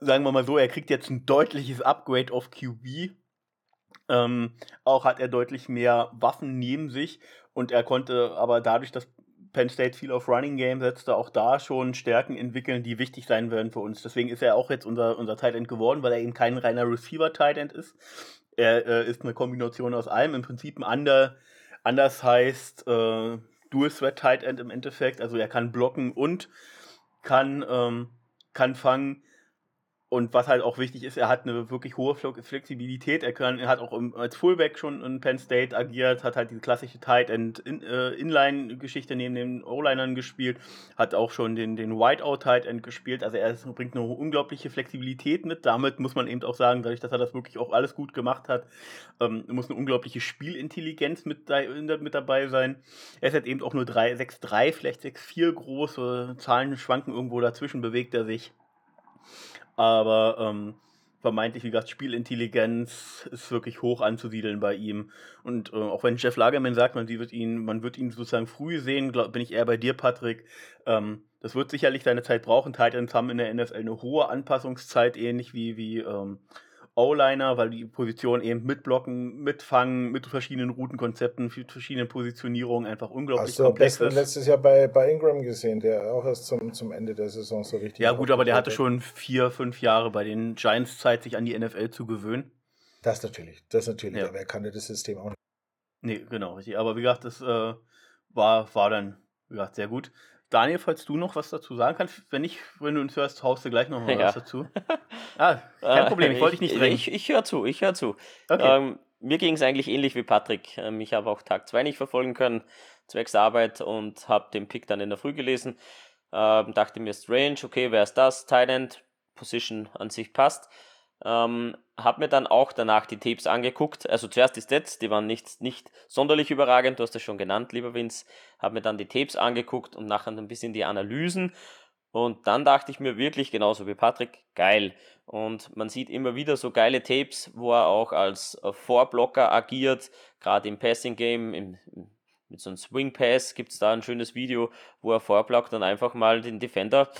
sagen wir mal so, er kriegt jetzt ein deutliches Upgrade auf QB. Ähm, auch hat er deutlich mehr Waffen neben sich und er konnte aber dadurch, dass Penn State viel auf Running Game setzte, auch da schon Stärken entwickeln, die wichtig sein werden für uns. Deswegen ist er auch jetzt unser, unser Tight End geworden, weil er eben kein reiner Receiver-Tight End ist. Er äh, ist eine Kombination aus allem. Im Prinzip ein under, anders heißt äh, Dual Threat Tight End im Endeffekt. Also er kann blocken und kann, ähm, kann fangen. Und was halt auch wichtig ist, er hat eine wirklich hohe Flexibilität. Er, kann, er hat auch im, als Fullback schon in Penn State agiert, hat halt diese klassische Tight End in, äh, Inline-Geschichte neben den O-Linern gespielt, hat auch schon den, den Whiteout Tight End gespielt. Also er bringt eine unglaubliche Flexibilität mit. Damit muss man eben auch sagen, dadurch, dass er das wirklich auch alles gut gemacht hat, ähm, muss eine unglaubliche Spielintelligenz mit, mit dabei sein. Er ist jetzt eben auch nur 6'3, vielleicht 6'4 groß. Zahlen schwanken irgendwo dazwischen, bewegt er sich. Aber ähm, vermeintlich, wie gesagt, Spielintelligenz ist wirklich hoch anzusiedeln bei ihm. Und äh, auch wenn Jeff Lagerman sagt, man wird ihn, man wird ihn sozusagen früh sehen, glaub, bin ich eher bei dir, Patrick. Ähm, das wird sicherlich seine Zeit brauchen. Titans haben in der NFL eine hohe Anpassungszeit, ähnlich wie, wie ähm, O-Liner, weil die Position eben mitblocken, mitfangen, mit verschiedenen Routenkonzepten, verschiedenen Positionierungen einfach unglaublich Hast du komplex ist. letztes Jahr bei, bei Ingram gesehen, der auch erst zum, zum Ende der Saison so richtig. Ja, gut, aber der hatte schon vier, fünf Jahre bei den Giants Zeit, sich an die NFL zu gewöhnen. Das natürlich, das natürlich, ja. aber er kannte das System auch nicht. Nee, genau, richtig. Aber wie gesagt, das äh, war, war dann, wie gesagt, sehr gut. Daniel, falls du noch was dazu sagen kannst, wenn nicht, wenn du uns hörst, haust du gleich noch mal ja. was dazu. Ah, kein Problem, ich wollte dich nicht drängen. Ich, ich höre zu, ich höre zu. Okay. Ähm, mir ging es eigentlich ähnlich wie Patrick. Ähm, ich habe auch Tag 2 nicht verfolgen können, zwecks Arbeit und habe den Pick dann in der Früh gelesen. Ähm, dachte mir, Strange, okay, wer ist das? Thailand, Position an sich passt. Ähm, habe mir dann auch danach die Tapes angeguckt. Also zuerst die Stats, die waren nicht, nicht sonderlich überragend, du hast das schon genannt, lieber Vince. Habe mir dann die Tapes angeguckt und nachher ein bisschen die Analysen. Und dann dachte ich mir wirklich, genauso wie Patrick, geil. Und man sieht immer wieder so geile Tapes, wo er auch als äh, Vorblocker agiert, gerade im Passing Game, im, mit so einem Swing Pass gibt es da ein schönes Video, wo er vorblockt und einfach mal den Defender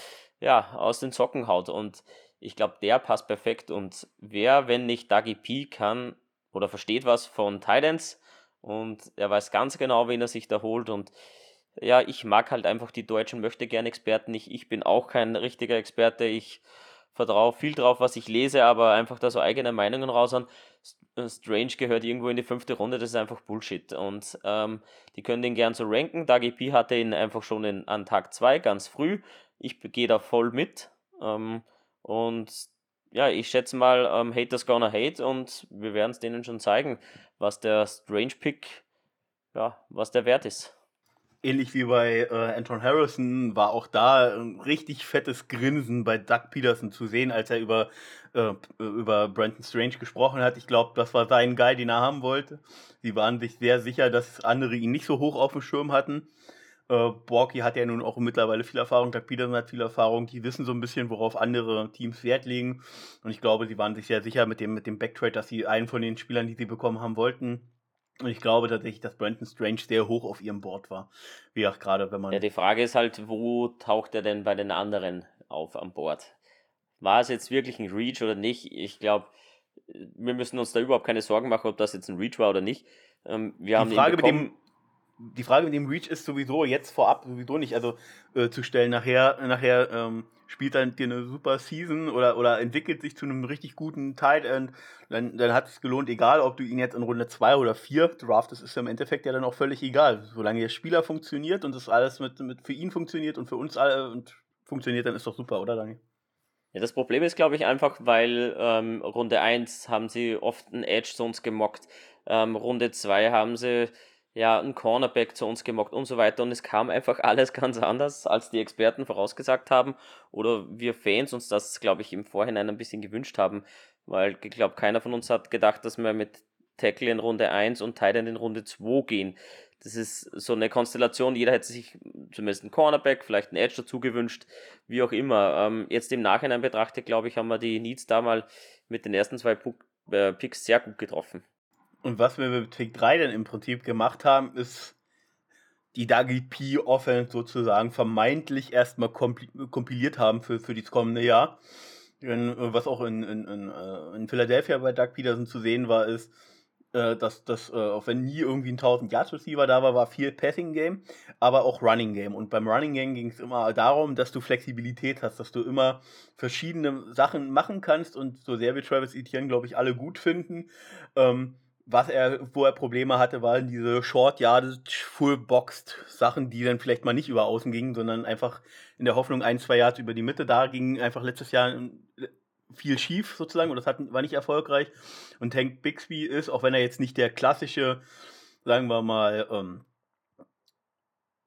ja, aus den Socken haut. Und ich glaube, der passt perfekt. Und wer, wenn nicht Dagi P, kann oder versteht was von Titans und er weiß ganz genau, wen er sich da holt. Und ja, ich mag halt einfach die deutschen möchte gern Experten. Ich, ich bin auch kein richtiger Experte. Ich vertraue viel drauf, was ich lese, aber einfach da so eigene Meinungen raus an. Äh, Strange gehört irgendwo in die fünfte Runde, das ist einfach Bullshit. Und ähm, die können den gern so ranken. Dagi P hatte ihn einfach schon in, an Tag 2 ganz früh. Ich gehe da voll mit. Ähm, und ja, ich schätze mal, ähm, Haters gonna hate und wir werden es denen schon zeigen, was der Strange Pick, ja, was der wert ist ähnlich wie bei äh, Anton Harrison war auch da ein richtig fettes Grinsen bei Doug Peterson zu sehen, als er über, äh, über Brandon Strange gesprochen hat. Ich glaube, das war sein Guy, den er haben wollte. Sie waren sich sehr sicher, dass andere ihn nicht so hoch auf dem Schirm hatten. Äh, Borky hat ja nun auch mittlerweile viel Erfahrung, Doug Peterson hat viel Erfahrung, die wissen so ein bisschen, worauf andere Teams Wert legen. Und ich glaube, sie waren sich sehr sicher mit dem, mit dem Backtrade, dass sie einen von den Spielern, die sie bekommen haben wollten, und ich glaube tatsächlich, dass Brandon Strange sehr hoch auf ihrem Board war. Wie auch gerade, wenn man. Ja, die Frage ist halt, wo taucht er denn bei den anderen auf am Board? War es jetzt wirklich ein Reach oder nicht? Ich glaube, wir müssen uns da überhaupt keine Sorgen machen, ob das jetzt ein Reach war oder nicht. Ähm, wir haben die Frage mit dem die Frage mit dem Reach ist sowieso jetzt vorab sowieso nicht also äh, zu stellen. Nachher, nachher ähm, spielt dann dir eine super Season oder, oder entwickelt sich zu einem richtig guten Tight End, dann, dann hat es gelohnt, egal ob du ihn jetzt in Runde 2 oder 4 draftest, ist ja im Endeffekt ja dann auch völlig egal. Solange der Spieler funktioniert und das alles mit, mit für ihn funktioniert und für uns alle und funktioniert, dann ist doch super, oder Daniel? Ja, das Problem ist, glaube ich, einfach, weil ähm, Runde 1 haben sie oft einen Edge uns gemockt. Ähm, Runde 2 haben sie ja, ein Cornerback zu uns gemacht und so weiter. Und es kam einfach alles ganz anders, als die Experten vorausgesagt haben. Oder wir Fans uns das, glaube ich, im Vorhinein ein bisschen gewünscht haben. Weil ich glaube, keiner von uns hat gedacht, dass wir mit Tackle in Runde 1 und Titan in Runde 2 gehen. Das ist so eine Konstellation, jeder hätte sich zumindest einen Cornerback, vielleicht einen Edge dazu gewünscht, wie auch immer. Ähm, jetzt im Nachhinein betrachtet, glaube ich, haben wir die Needs da mal mit den ersten zwei äh, Picks sehr gut getroffen. Und was wir mit Pick 3 dann im Prinzip gemacht haben, ist die Dagi P Offense sozusagen vermeintlich erstmal kompiliert haben für, für das kommende Jahr. Denn, äh, was auch in, in, in, äh, in Philadelphia bei Doug Peterson zu sehen war, ist, äh, dass, dass auch wenn nie irgendwie ein 1000 Yards Receiver da war, war viel Passing Game, aber auch Running Game. Und beim Running Game ging es immer darum, dass du Flexibilität hast, dass du immer verschiedene Sachen machen kannst und so sehr wir Travis Etienne, glaube ich, alle gut finden. Ähm, was er, wo er Probleme hatte, waren diese Short Yardage, Full Boxed Sachen, die dann vielleicht mal nicht über außen gingen, sondern einfach in der Hoffnung ein, zwei Yards über die Mitte. Da ging einfach letztes Jahr viel schief sozusagen und das hat, war nicht erfolgreich. Und Tank Bixby ist, auch wenn er jetzt nicht der klassische, sagen wir mal, ähm,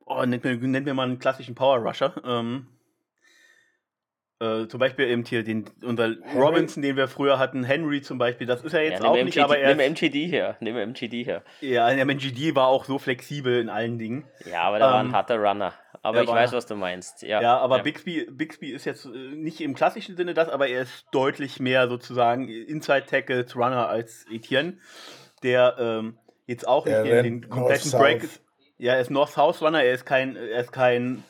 oh, nennt mir, nennt mir mal einen klassischen Power Rusher, ähm, äh, zum Beispiel eben hier den, unser Henry? Robinson, den wir früher hatten, Henry zum Beispiel, das ist er jetzt ja, auch nicht, aber er. Nimm MGD her, nimm MGD her. Ja, der MGD war auch so flexibel in allen Dingen. Ja, aber der ähm, war ein ähm, harter Runner. Aber ich weiß, was du meinst. Ja, ja aber ja. Bixby, Bixby ist jetzt äh, nicht im klassischen Sinne das, aber er ist deutlich mehr sozusagen Inside Tackles Runner als Etienne, der ähm, jetzt auch nicht in den kompletten Break. Ja, er ist North-South Runner, er ist kein, er ist kein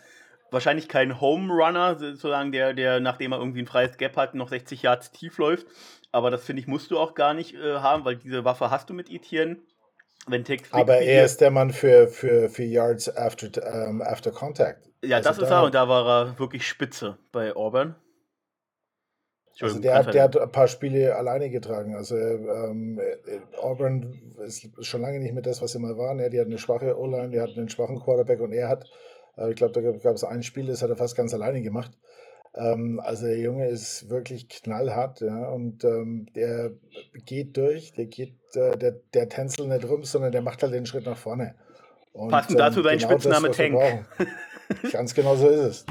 wahrscheinlich kein Home Runner, sozusagen, der, der, nachdem er irgendwie ein freies Gap hat, noch 60 Yards tief läuft. Aber das finde ich, musst du auch gar nicht äh, haben, weil diese Waffe hast du mit Etienne. Wenn Tex Aber er ist der Mann für, für, für Yards after, um, after Contact. Ja, also das ist er und da war er wirklich spitze bei Auburn. Also der hat, der hat ein paar Spiele alleine getragen. Also ähm, Auburn ist schon lange nicht mehr das, was sie mal waren. Die hat eine schwache O-Line, die hat einen schwachen Quarterback und er hat ich glaube, da gab es ein Spiel, das hat er fast ganz alleine gemacht. Ähm, also der Junge ist wirklich knallhart ja, und ähm, der geht durch, der geht, äh, der, der tänzelt nicht rum, sondern der macht halt den Schritt nach vorne. Und, Passend dazu ähm, dein genau Spitzname das, Tank. Ganz genau so ist es.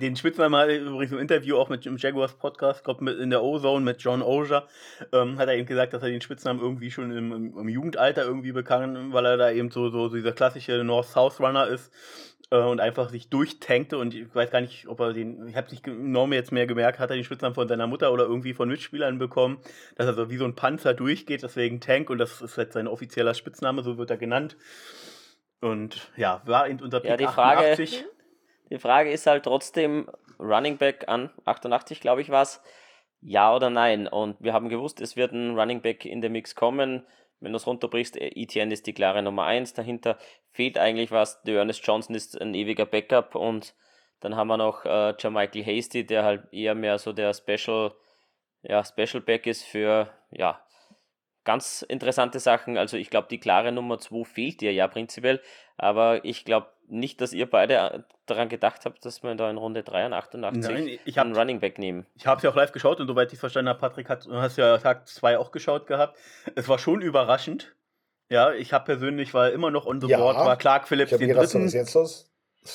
Den Spitznamen hat er übrigens im Interview auch mit dem Jaguars Podcast, glaube in der O-Zone mit John Oja, ähm, hat er eben gesagt, dass er den Spitznamen irgendwie schon im, im, im, Jugendalter irgendwie bekam, weil er da eben so, so dieser klassische North-South-Runner ist äh, und einfach sich durchtankte und ich weiß gar nicht, ob er den, ich habe nicht enorm jetzt mehr gemerkt, hat er den Spitznamen von seiner Mutter oder irgendwie von Mitspielern bekommen, dass er so wie so ein Panzer durchgeht, deswegen Tank und das ist jetzt sein offizieller Spitzname, so wird er genannt. Und ja, war in unser Pick ja, die Frage, Die Frage ist halt trotzdem Running Back an 88, glaube ich, was. Ja oder nein? Und wir haben gewusst, es wird ein Running Back in der Mix kommen. Wenn du es runterbrichst, ETN ist die klare Nummer 1. Dahinter fehlt eigentlich was. Der Ernest Johnson ist ein ewiger Backup und dann haben wir noch äh, Jermichael Hasty, der halt eher mehr so der Special, ja, Special Back ist für ja, ganz interessante Sachen. Also ich glaube, die klare Nummer 2 fehlt dir ja prinzipiell, aber ich glaube nicht, dass ihr beide äh, daran gedacht habt, dass wir da in Runde 3 und 88 Nein, ich hab, einen Running Back nehmen. Ich habe es ja auch live geschaut und soweit ich verstanden habe, Patrick hat, hast ja Tag 2 auch geschaut gehabt. Es war schon überraschend. Ja, ich habe persönlich war immer noch on the ja, board, war Clark Phillips den gedacht, dritten. Was jetzt los?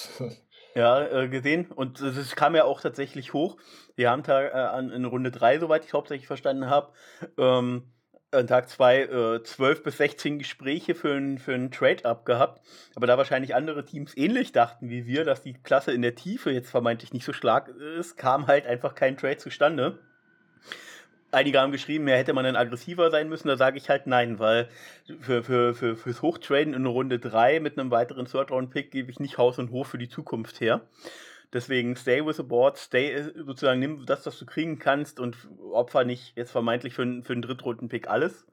ja, äh, gesehen. Und es kam ja auch tatsächlich hoch. Wir haben da äh, in Runde 3, soweit ich hauptsächlich verstanden habe, ähm, an Tag 2 äh, 12 bis 16 Gespräche für einen für Trade-Up gehabt. Aber da wahrscheinlich andere Teams ähnlich dachten wie wir, dass die Klasse in der Tiefe jetzt vermeintlich nicht so stark ist, kam halt einfach kein Trade zustande. Einige haben geschrieben, ja, hätte man dann aggressiver sein müssen. Da sage ich halt nein, weil für, für, für, fürs Hochtraden in Runde 3 mit einem weiteren Third-Round-Pick gebe ich nicht Haus und Hof für die Zukunft her. Deswegen stay with the board, stay äh, sozusagen, nimm das, was du kriegen kannst und opfer nicht jetzt vermeintlich für, für einen Drittrunden-Pick alles.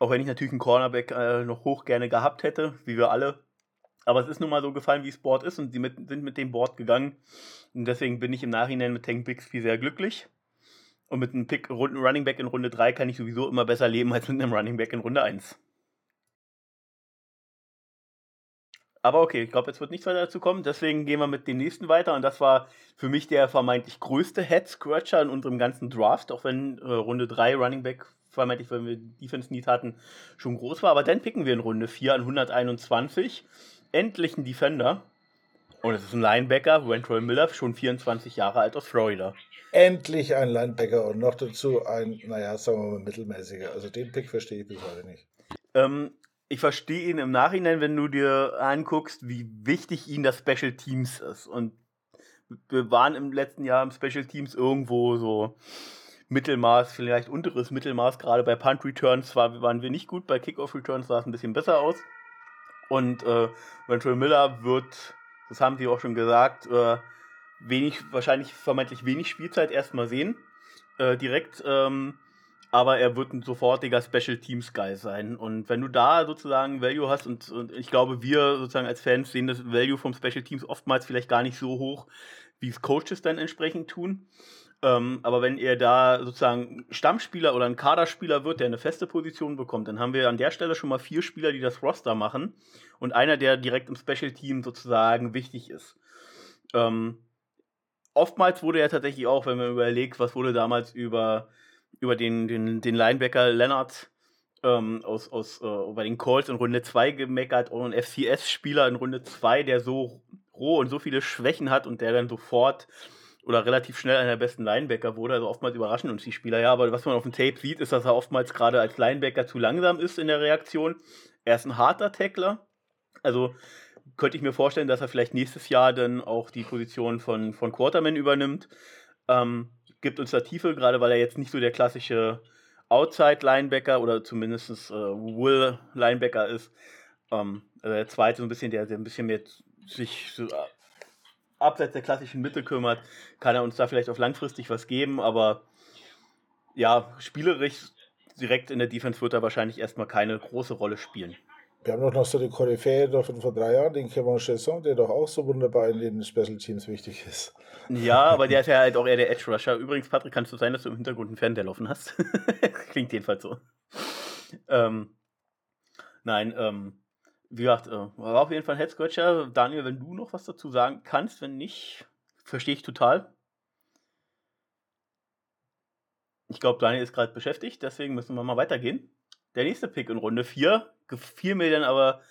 Auch wenn ich natürlich einen Cornerback äh, noch hoch gerne gehabt hätte, wie wir alle. Aber es ist nun mal so gefallen, wie das Board ist und sie mit, sind mit dem Board gegangen. Und deswegen bin ich im Nachhinein mit Tank Bixby sehr glücklich. Und mit einem Pick Running Back in Runde 3 kann ich sowieso immer besser leben als mit einem Running Back in Runde 1. Aber okay, ich glaube, jetzt wird nichts weiter dazu kommen. Deswegen gehen wir mit dem nächsten weiter. Und das war für mich der vermeintlich größte Head-Scratcher in unserem ganzen Draft, auch wenn äh, Runde 3 Running Back, vermeintlich, wenn wir Defense Need hatten, schon groß war. Aber dann picken wir in Runde 4 an 121 endlich einen Defender. Und es ist ein Linebacker, Rentroy Miller, schon 24 Jahre alt aus Florida. Endlich ein Linebacker und noch dazu ein, naja, sagen wir mal, mittelmäßiger. Also den Pick verstehe ich bis heute nicht. Ähm, ich verstehe ihn im Nachhinein, wenn du dir anguckst, wie wichtig ihm das Special Teams ist. Und wir waren im letzten Jahr im Special Teams irgendwo so Mittelmaß, vielleicht unteres Mittelmaß, gerade bei Punt Returns war, waren wir nicht gut, bei Kickoff Returns sah es ein bisschen besser aus. Und äh, Ventura Miller wird, das haben sie auch schon gesagt, äh, wenig, wahrscheinlich vermeintlich wenig Spielzeit erstmal sehen. Äh, direkt ähm, aber er wird ein sofortiger Special Teams Guy sein. Und wenn du da sozusagen Value hast, und, und ich glaube, wir sozusagen als Fans sehen das Value vom Special Teams oftmals vielleicht gar nicht so hoch, wie es Coaches dann entsprechend tun. Ähm, aber wenn er da sozusagen Stammspieler oder ein Kaderspieler wird, der eine feste Position bekommt, dann haben wir an der Stelle schon mal vier Spieler, die das Roster machen und einer, der direkt im Special Team sozusagen wichtig ist. Ähm, oftmals wurde er tatsächlich auch, wenn man überlegt, was wurde damals über über den, den, den Linebacker Leonard ähm, aus, aus äh, bei den Colts in Runde 2 gemeckert und ein FCS-Spieler in Runde 2, der so roh und so viele Schwächen hat und der dann sofort oder relativ schnell einer der besten Linebacker wurde. Also oftmals überraschen uns die Spieler ja, aber was man auf dem Tape sieht, ist, dass er oftmals gerade als Linebacker zu langsam ist in der Reaktion. Er ist ein harter Tackler. Also könnte ich mir vorstellen, dass er vielleicht nächstes Jahr dann auch die Position von, von Quarterman übernimmt. Ähm, gibt uns da Tiefe, gerade weil er jetzt nicht so der klassische Outside-Linebacker oder zumindest äh, Will-Linebacker ist. Ähm, also der zweite so ein bisschen, der, der ein bisschen mehr sich so, äh, abseits der klassischen Mitte kümmert, kann er uns da vielleicht auf langfristig was geben, aber ja, spielerisch direkt in der Defense wird er wahrscheinlich erstmal keine große Rolle spielen. Wir haben doch noch so die Koryphäe von vor drei Jahren, den Kevin Chesson, der doch auch so wunderbar in den Special Teams wichtig ist. Ja, aber der ist ja halt auch eher der Edge Rusher. Übrigens, Patrick, kannst du sein, dass du im Hintergrund einen Fernseher laufen hast? Klingt jedenfalls so. Ähm, nein, ähm, wie gesagt, äh, war auf jeden Fall ein Head Scratcher. Daniel, wenn du noch was dazu sagen kannst, wenn nicht, verstehe ich total. Ich glaube, Daniel ist gerade beschäftigt, deswegen müssen wir mal weitergehen. Der nächste Pick in Runde 4 gefiel mir dann aber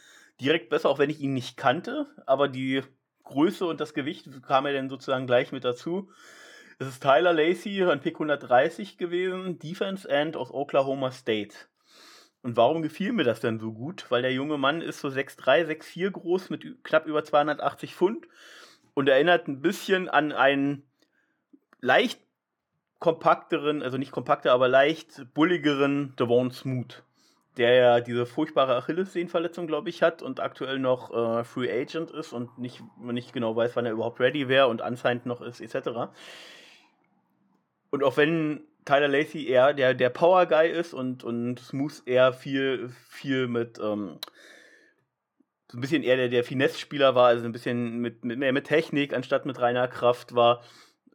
direkt besser, auch wenn ich ihn nicht kannte. Aber die Größe und das Gewicht kam mir dann sozusagen gleich mit dazu. Es ist Tyler Lacey, ein Pick 130 gewesen, Defense End aus Oklahoma State. Und warum gefiel mir das denn so gut? Weil der junge Mann ist so 6'3, 6'4 groß mit knapp über 280 Pfund und erinnert ein bisschen an einen leicht kompakteren, also nicht kompakter, aber leicht bulligeren Devon Smoot der ja diese furchtbare Achillessehnenverletzung, glaube ich, hat und aktuell noch äh, Free Agent ist und nicht, nicht genau weiß, wann er überhaupt ready wäre und anscheinend noch ist, etc. Und auch wenn Tyler Lacey eher der, der Power Guy ist und, und Smooth eher viel, viel mit ähm, so ein bisschen eher der, der Finesse-Spieler war, also ein bisschen mit, mit, mehr mit Technik anstatt mit reiner Kraft war,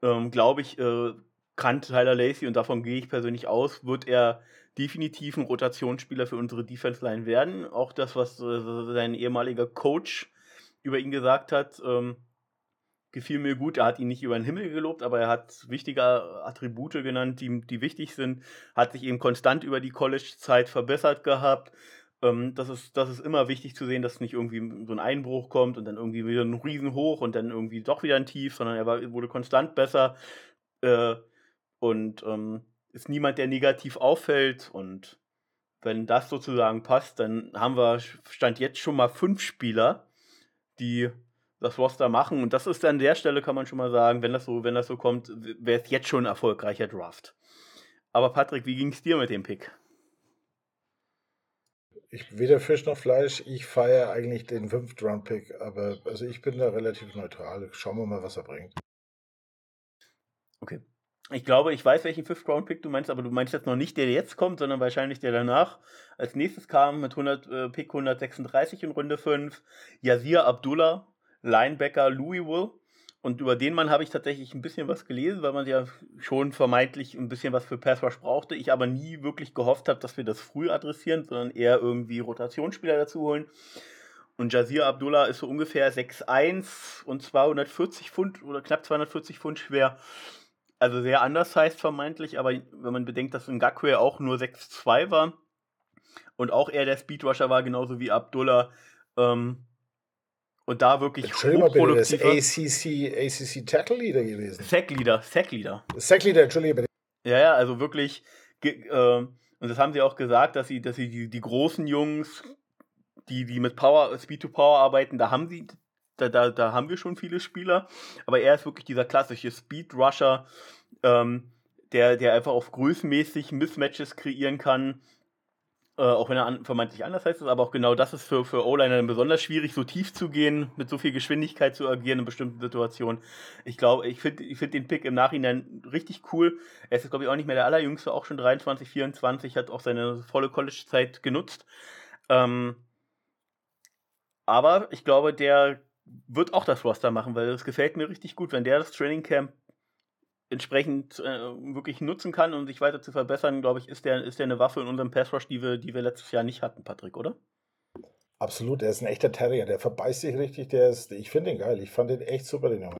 ähm, glaube ich, äh, kann Tyler Lacey, und davon gehe ich persönlich aus, wird er definitiv ein Rotationsspieler für unsere Defense-Line werden. Auch das, was äh, sein ehemaliger Coach über ihn gesagt hat, ähm, gefiel mir gut. Er hat ihn nicht über den Himmel gelobt, aber er hat wichtige Attribute genannt, die, die wichtig sind. Hat sich eben konstant über die College-Zeit verbessert gehabt. Ähm, das, ist, das ist immer wichtig zu sehen, dass nicht irgendwie so ein Einbruch kommt und dann irgendwie wieder ein Riesenhoch und dann irgendwie doch wieder ein Tief, sondern er war, wurde konstant besser äh, und ähm, ist niemand, der negativ auffällt. Und wenn das sozusagen passt, dann haben wir Stand jetzt schon mal fünf Spieler, die das Roster machen. Und das ist an der Stelle, kann man schon mal sagen, wenn das so, wenn das so kommt, wäre es jetzt schon ein erfolgreicher Draft. Aber Patrick, wie ging es dir mit dem Pick? Ich weder Fisch noch Fleisch. Ich feiere eigentlich den 5th Round Pick, aber also ich bin da relativ neutral. Schauen wir mal, was er bringt. Ich glaube, ich weiß, welchen Fifth Round Pick du meinst, aber du meinst jetzt noch nicht der, der jetzt kommt, sondern wahrscheinlich der danach. Als nächstes kam mit 100, äh, Pick 136 in Runde 5 Yazir Abdullah Linebacker Louisville. Und über den Mann habe ich tatsächlich ein bisschen was gelesen, weil man ja schon vermeintlich ein bisschen was für Pass Rush brauchte. Ich aber nie wirklich gehofft habe, dass wir das früh adressieren, sondern eher irgendwie Rotationsspieler dazu holen. Und Jazir Abdullah ist so ungefähr 6'1 und 240 Pfund oder knapp 240 Pfund schwer. Also sehr anders heißt vermeintlich, aber wenn man bedenkt, dass Ngakwe auch nur 6'2 war und auch er der Speedrusher war, genauso wie Abdullah, ähm, und da wirklich ist ACC, ACC Tackle Leader gewesen. Sack Leader, Sack Leader. Sack Leader, Entschuldigung bitte. Ja, ja, also wirklich, äh, und das haben sie auch gesagt, dass sie, dass sie die, die großen Jungs, die, die mit Power, Speed to Power arbeiten, da haben sie, da, da, da haben wir schon viele Spieler, aber er ist wirklich dieser klassische Speed Rusher, ähm, der, der einfach auf größenmäßig Mismatches kreieren kann äh, auch wenn er an, vermeintlich anders heißt, aber auch genau das ist für, für O-Liner besonders schwierig, so tief zu gehen, mit so viel Geschwindigkeit zu agieren in bestimmten Situationen. Ich glaube, ich finde ich find den Pick im Nachhinein richtig cool. Er ist, glaube ich, auch nicht mehr der allerjüngste, auch schon 23, 24, hat auch seine volle College-Zeit genutzt. Ähm, aber ich glaube, der wird auch das Roster machen, weil es gefällt mir richtig gut, wenn der das Training Camp entsprechend äh, wirklich nutzen kann, um sich weiter zu verbessern, glaube ich, ist der, ist der eine Waffe in unserem Pass Rush, die wir, die wir letztes Jahr nicht hatten, Patrick, oder? Absolut, er ist ein echter Terrier, der verbeißt sich richtig, der ist, ich finde ihn geil, ich fand den echt super, den Jungen.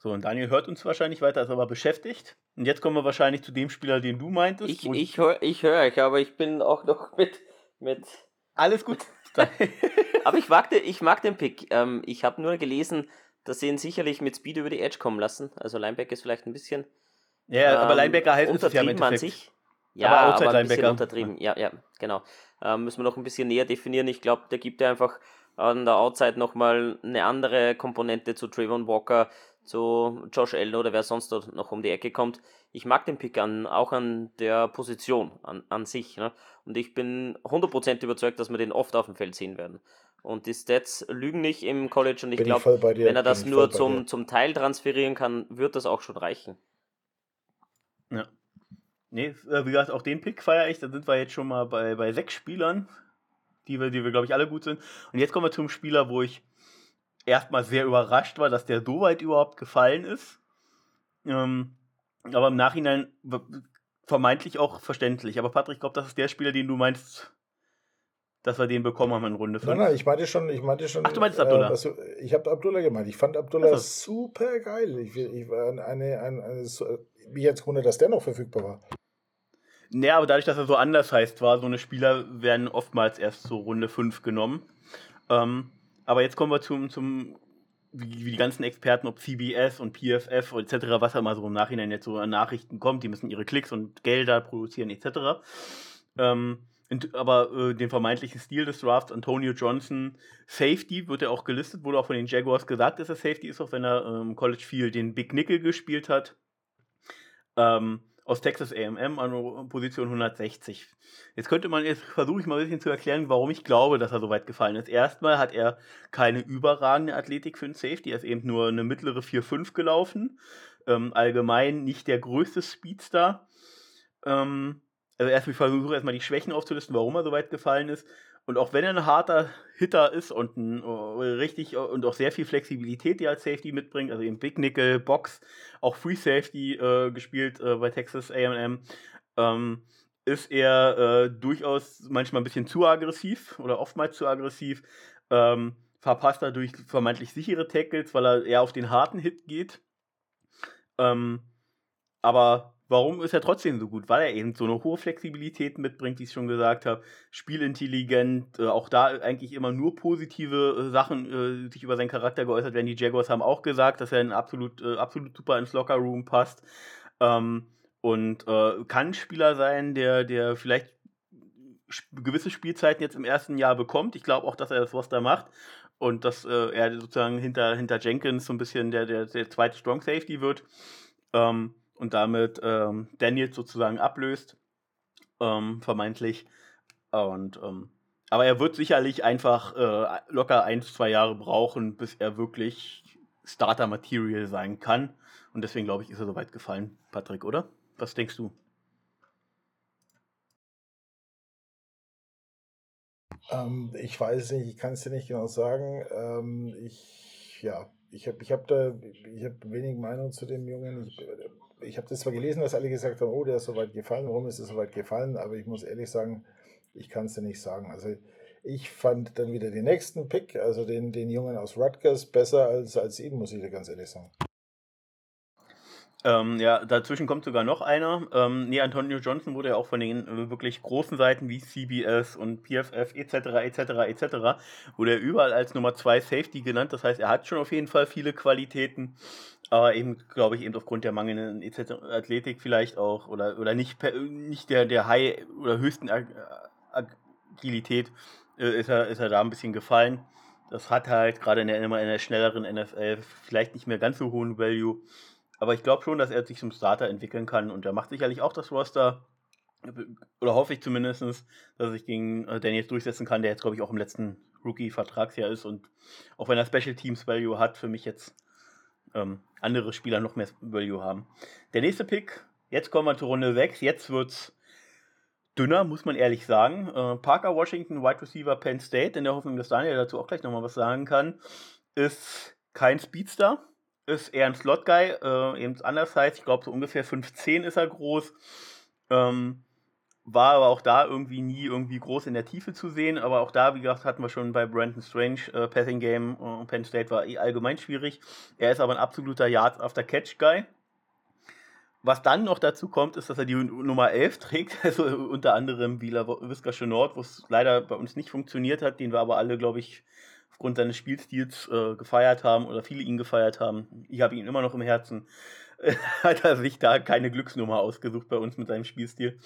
So, und Daniel hört uns wahrscheinlich weiter, ist aber beschäftigt. Und jetzt kommen wir wahrscheinlich zu dem Spieler, den du meintest. Ich, ich höre ich hör euch, aber ich bin auch noch mit. Mit Alles gut. Aber ich mag, den, ich mag den Pick. Ähm, ich habe nur gelesen, dass sie ihn sicherlich mit Speed über die Edge kommen lassen. Also Linebacker ist vielleicht ein bisschen. Ja, ähm, aber Linebacker heißt es ja an sich. Ja, aber, aber ein bisschen untertrieben. Ja, ja, genau. Ähm, müssen wir noch ein bisschen näher definieren. Ich glaube, der gibt ja einfach an der Outside nochmal eine andere Komponente zu Trayvon Walker, zu Josh Allen oder wer sonst dort noch um die Ecke kommt. Ich mag den Pick an, auch an der Position an, an sich. Ne? Und ich bin 100% überzeugt, dass wir den oft auf dem Feld sehen werden. Und die Stats lügen nicht im College und ich glaube, wenn er das nur zum, zum Teil transferieren kann, wird das auch schon reichen. Ja. Nee, äh, wie gesagt, auch den Pick feiere ich. Da sind wir jetzt schon mal bei, bei sechs Spielern, die wir, die wir glaube ich, alle gut sind. Und jetzt kommen wir zum Spieler, wo ich erstmal sehr überrascht war, dass der so weit überhaupt gefallen ist. Ähm, aber im Nachhinein vermeintlich auch verständlich. Aber Patrick, ich glaube, das ist der Spieler, den du meinst, dass wir den bekommen haben in Runde 5. Nein, nein, ich meinte schon, ich meinte schon. Ach, du meinst Abdullah? Äh, also, ich habe Abdullah gemeint. Ich fand Abdullah also. super geil. Ich, ich war eine, eine, eine, eine mich jetzt wundert, dass der noch verfügbar war. Naja, aber dadurch, dass er so anders heißt, war so eine Spieler werden oftmals erst so Runde 5 genommen. Ähm, aber jetzt kommen wir zum, zum wie, wie, die ganzen Experten, ob CBS und PFF etc., was da mal so im Nachhinein jetzt so an Nachrichten kommt, die müssen ihre Klicks und Gelder produzieren etc. Ähm, aber äh, den vermeintlichen Stil des Drafts, Antonio Johnson, Safety, wird er auch gelistet, wurde auch von den Jaguars gesagt, dass er Safety ist, auch wenn er im ähm, College viel den Big Nickel gespielt hat. Ähm, aus Texas AM an Position 160. Jetzt könnte man, jetzt versuche ich mal ein bisschen zu erklären, warum ich glaube, dass er so weit gefallen ist. Erstmal hat er keine überragende Athletik für einen Safety, er ist eben nur eine mittlere 4-5 gelaufen. Ähm, allgemein nicht der größte Speedstar. Ähm, also erst, ich versuche erstmal die Schwächen aufzulisten, warum er so weit gefallen ist. Und auch wenn er ein harter Hitter ist und ein, uh, richtig und auch sehr viel Flexibilität, die er als Safety mitbringt, also im Big Nickel, Box, auch Free Safety äh, gespielt äh, bei Texas AM, ähm, ist er äh, durchaus manchmal ein bisschen zu aggressiv oder oftmals zu aggressiv. Ähm, verpasst er durch vermeintlich sichere Tackles, weil er eher auf den harten Hit geht. Ähm, aber warum ist er trotzdem so gut? Weil er eben so eine hohe Flexibilität mitbringt, wie ich schon gesagt habe, spielintelligent, äh, auch da eigentlich immer nur positive äh, Sachen äh, sich über seinen Charakter geäußert werden. Die Jaguars haben auch gesagt, dass er ein absolut, äh, absolut super ins Lockerroom passt. Ähm, und äh, kann Spieler sein, der, der vielleicht gewisse Spielzeiten jetzt im ersten Jahr bekommt. Ich glaube auch, dass er das Roster macht und dass äh, er sozusagen hinter, hinter Jenkins so ein bisschen der, der, der zweite Strong Safety wird. Ähm, und damit ähm, Daniels sozusagen ablöst, ähm, vermeintlich. Und ähm, aber er wird sicherlich einfach äh, locker ein, zwei Jahre brauchen, bis er wirklich Starter-Material sein kann. Und deswegen glaube ich, ist er soweit gefallen, Patrick, oder? Was denkst du? Ähm, ich weiß nicht, ich kann es dir nicht genau sagen. Ähm, ich, ja, ich habe ich hab da, ich habe wenig Meinung zu dem Jungen. Ich, ich habe das zwar gelesen, dass alle gesagt haben, oh, der ist so weit gefallen, warum ist er so weit gefallen, aber ich muss ehrlich sagen, ich kann es dir nicht sagen. Also ich fand dann wieder den nächsten Pick, also den, den Jungen aus Rutgers, besser als, als ihn, muss ich dir ganz ehrlich sagen. Ähm, ja, dazwischen kommt sogar noch einer. Ähm, nee, Antonio Johnson wurde ja auch von den äh, wirklich großen Seiten wie CBS und PFF etc. etc. etc. wurde er überall als Nummer 2 Safety genannt. Das heißt, er hat schon auf jeden Fall viele Qualitäten. Aber eben, glaube ich, eben aufgrund der mangelnden Athletik vielleicht auch oder, oder nicht, nicht der, der High oder höchsten Agilität äh, ist, er, ist er da ein bisschen gefallen. Das hat halt gerade in der, in der schnelleren NFL vielleicht nicht mehr ganz so hohen Value. Aber ich glaube schon, dass er sich zum Starter entwickeln kann und er macht sicherlich auch das Roster. Oder hoffe ich zumindest, dass sich gegen äh, Daniels durchsetzen kann, der jetzt, glaube ich, auch im letzten Rookie-Vertragsjahr ist und auch wenn er Special Teams Value hat, für mich jetzt ähm, andere Spieler noch mehr Value haben. Der nächste Pick, jetzt kommen wir zur Runde 6, jetzt wird es dünner, muss man ehrlich sagen. Äh, Parker Washington, Wide Receiver Penn State, in der Hoffnung, dass Daniel dazu auch gleich nochmal was sagen kann, ist kein Speedster, ist eher ein Slot-Guy, äh, eben anders heißt, ich glaube so ungefähr 5'10 ist er groß. Ähm, war aber auch da irgendwie nie irgendwie groß in der Tiefe zu sehen. Aber auch da, wie gesagt, hatten wir schon bei Brandon Strange äh, Passing Game und Penn State war eh allgemein schwierig. Er ist aber ein absoluter Yards after Catch Guy. Was dann noch dazu kommt, ist, dass er die Nummer 11 trägt, also unter anderem Wieler Whisker Chenord, wo es leider bei uns nicht funktioniert hat, den wir aber alle, glaube ich, aufgrund seines Spielstils äh, gefeiert haben oder viele ihn gefeiert haben. Ich habe ihn immer noch im Herzen. hat er sich da keine Glücksnummer ausgesucht bei uns mit seinem Spielstil.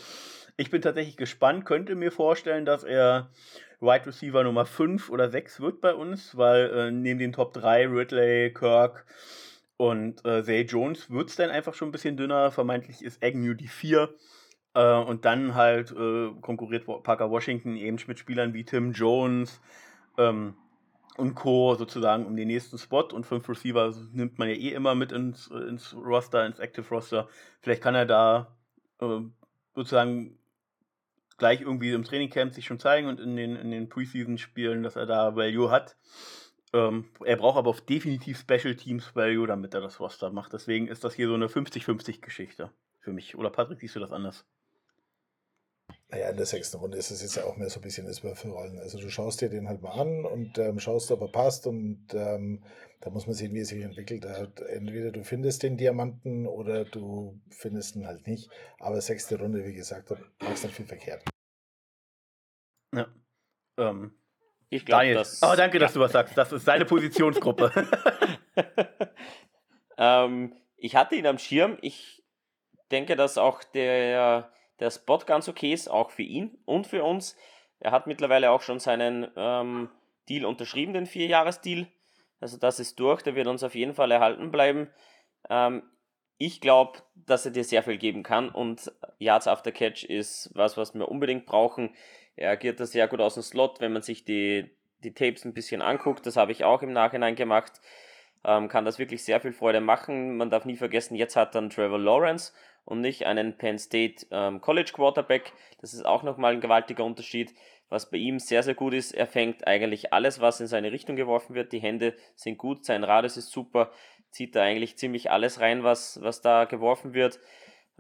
Ich bin tatsächlich gespannt, könnte mir vorstellen, dass er Wide Receiver Nummer 5 oder 6 wird bei uns, weil äh, neben den Top 3 Ridley, Kirk und äh, Zay Jones wird es dann einfach schon ein bisschen dünner. Vermeintlich ist Agnew die 4. Äh, und dann halt äh, konkurriert Parker Washington eben mit Spielern wie Tim Jones ähm, und Co. sozusagen um den nächsten Spot. Und fünf Receiver nimmt man ja eh immer mit ins, ins Roster, ins Active Roster. Vielleicht kann er da äh, sozusagen gleich irgendwie im Trainingcamp sich schon zeigen und in den, in den Preseason-Spielen, dass er da Value hat. Ähm, er braucht aber auf definitiv Special Teams Value, damit er das Roster macht. Deswegen ist das hier so eine 50-50-Geschichte für mich. Oder Patrick, siehst du das anders? Naja, in der sechsten Runde ist es jetzt ja auch mehr so ein bisschen das Würfelrollen. Also du schaust dir den halt mal an und ähm, schaust, ob er passt und ähm, da muss man sehen, wie er sich entwickelt. Entweder du findest den Diamanten oder du findest ihn halt nicht. Aber sechste Runde, wie gesagt, da machst du nicht viel verkehrt. Ja. Ähm, ich glaube, das. Oh, danke, dass du was sagst. Das ist seine Positionsgruppe. ähm, ich hatte ihn am Schirm. Ich denke, dass auch der, der Spot ganz okay ist, auch für ihn und für uns. Er hat mittlerweile auch schon seinen ähm, Deal unterschrieben, den Vierjahresdeal. Also das ist durch, der wird uns auf jeden Fall erhalten bleiben. Ähm, ich glaube, dass er dir sehr viel geben kann und Yards after Catch ist was, was wir unbedingt brauchen. Er agiert da sehr gut aus dem Slot, wenn man sich die, die Tapes ein bisschen anguckt. Das habe ich auch im Nachhinein gemacht. Ähm, kann das wirklich sehr viel Freude machen. Man darf nie vergessen, jetzt hat dann Trevor Lawrence und nicht einen Penn State ähm, College Quarterback. Das ist auch nochmal ein gewaltiger Unterschied. Was bei ihm sehr, sehr gut ist, er fängt eigentlich alles, was in seine Richtung geworfen wird. Die Hände sind gut, sein Radius ist super, zieht da eigentlich ziemlich alles rein, was, was da geworfen wird.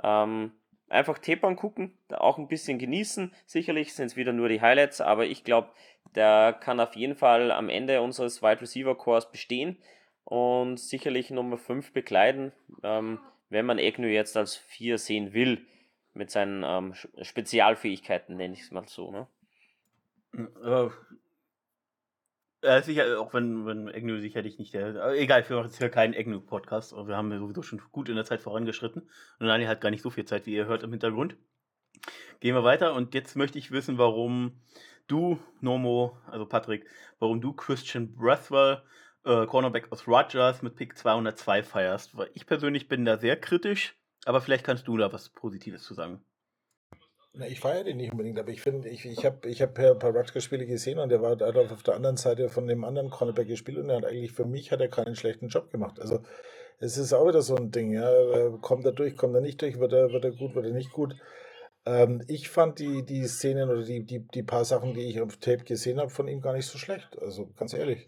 Ähm, einfach Tapern gucken, auch ein bisschen genießen. Sicherlich sind es wieder nur die Highlights, aber ich glaube, der kann auf jeden Fall am Ende unseres Wide Receiver Cores bestehen und sicherlich Nummer 5 bekleiden, ähm, wenn man Egnu jetzt als 4 sehen will, mit seinen ähm, Spezialfähigkeiten, nenne ich es mal so. Ne? Äh, äh, sicher, auch wenn, wenn Egnu sicherlich nicht der. Äh, egal, wir machen jetzt hier keinen Egnu-Podcast, aber wir haben ja sowieso schon gut in der Zeit vorangeschritten. Und Daniel hat gar nicht so viel Zeit, wie ihr hört im Hintergrund. Gehen wir weiter und jetzt möchte ich wissen, warum du, Nomo, also Patrick, warum du Christian Breathwell, äh, Cornerback aus Rogers mit Pick 202 feierst. Weil ich persönlich bin da sehr kritisch, aber vielleicht kannst du da was Positives zu sagen. Na, ich feiere den nicht unbedingt, aber ich finde, ich, ich habe ich hab ein paar Rutgers-Spiele gesehen und der war da auf der anderen Seite von dem anderen Cornerback gespielt und er hat eigentlich für mich hat er keinen schlechten Job gemacht. Also es ist auch wieder so ein Ding, ja. Kommt er durch, kommt er nicht durch, wird er, wird er gut, wird er nicht gut. Ähm, ich fand die, die Szenen oder die, die, die paar Sachen, die ich auf Tape gesehen habe, von ihm gar nicht so schlecht. Also ganz ehrlich.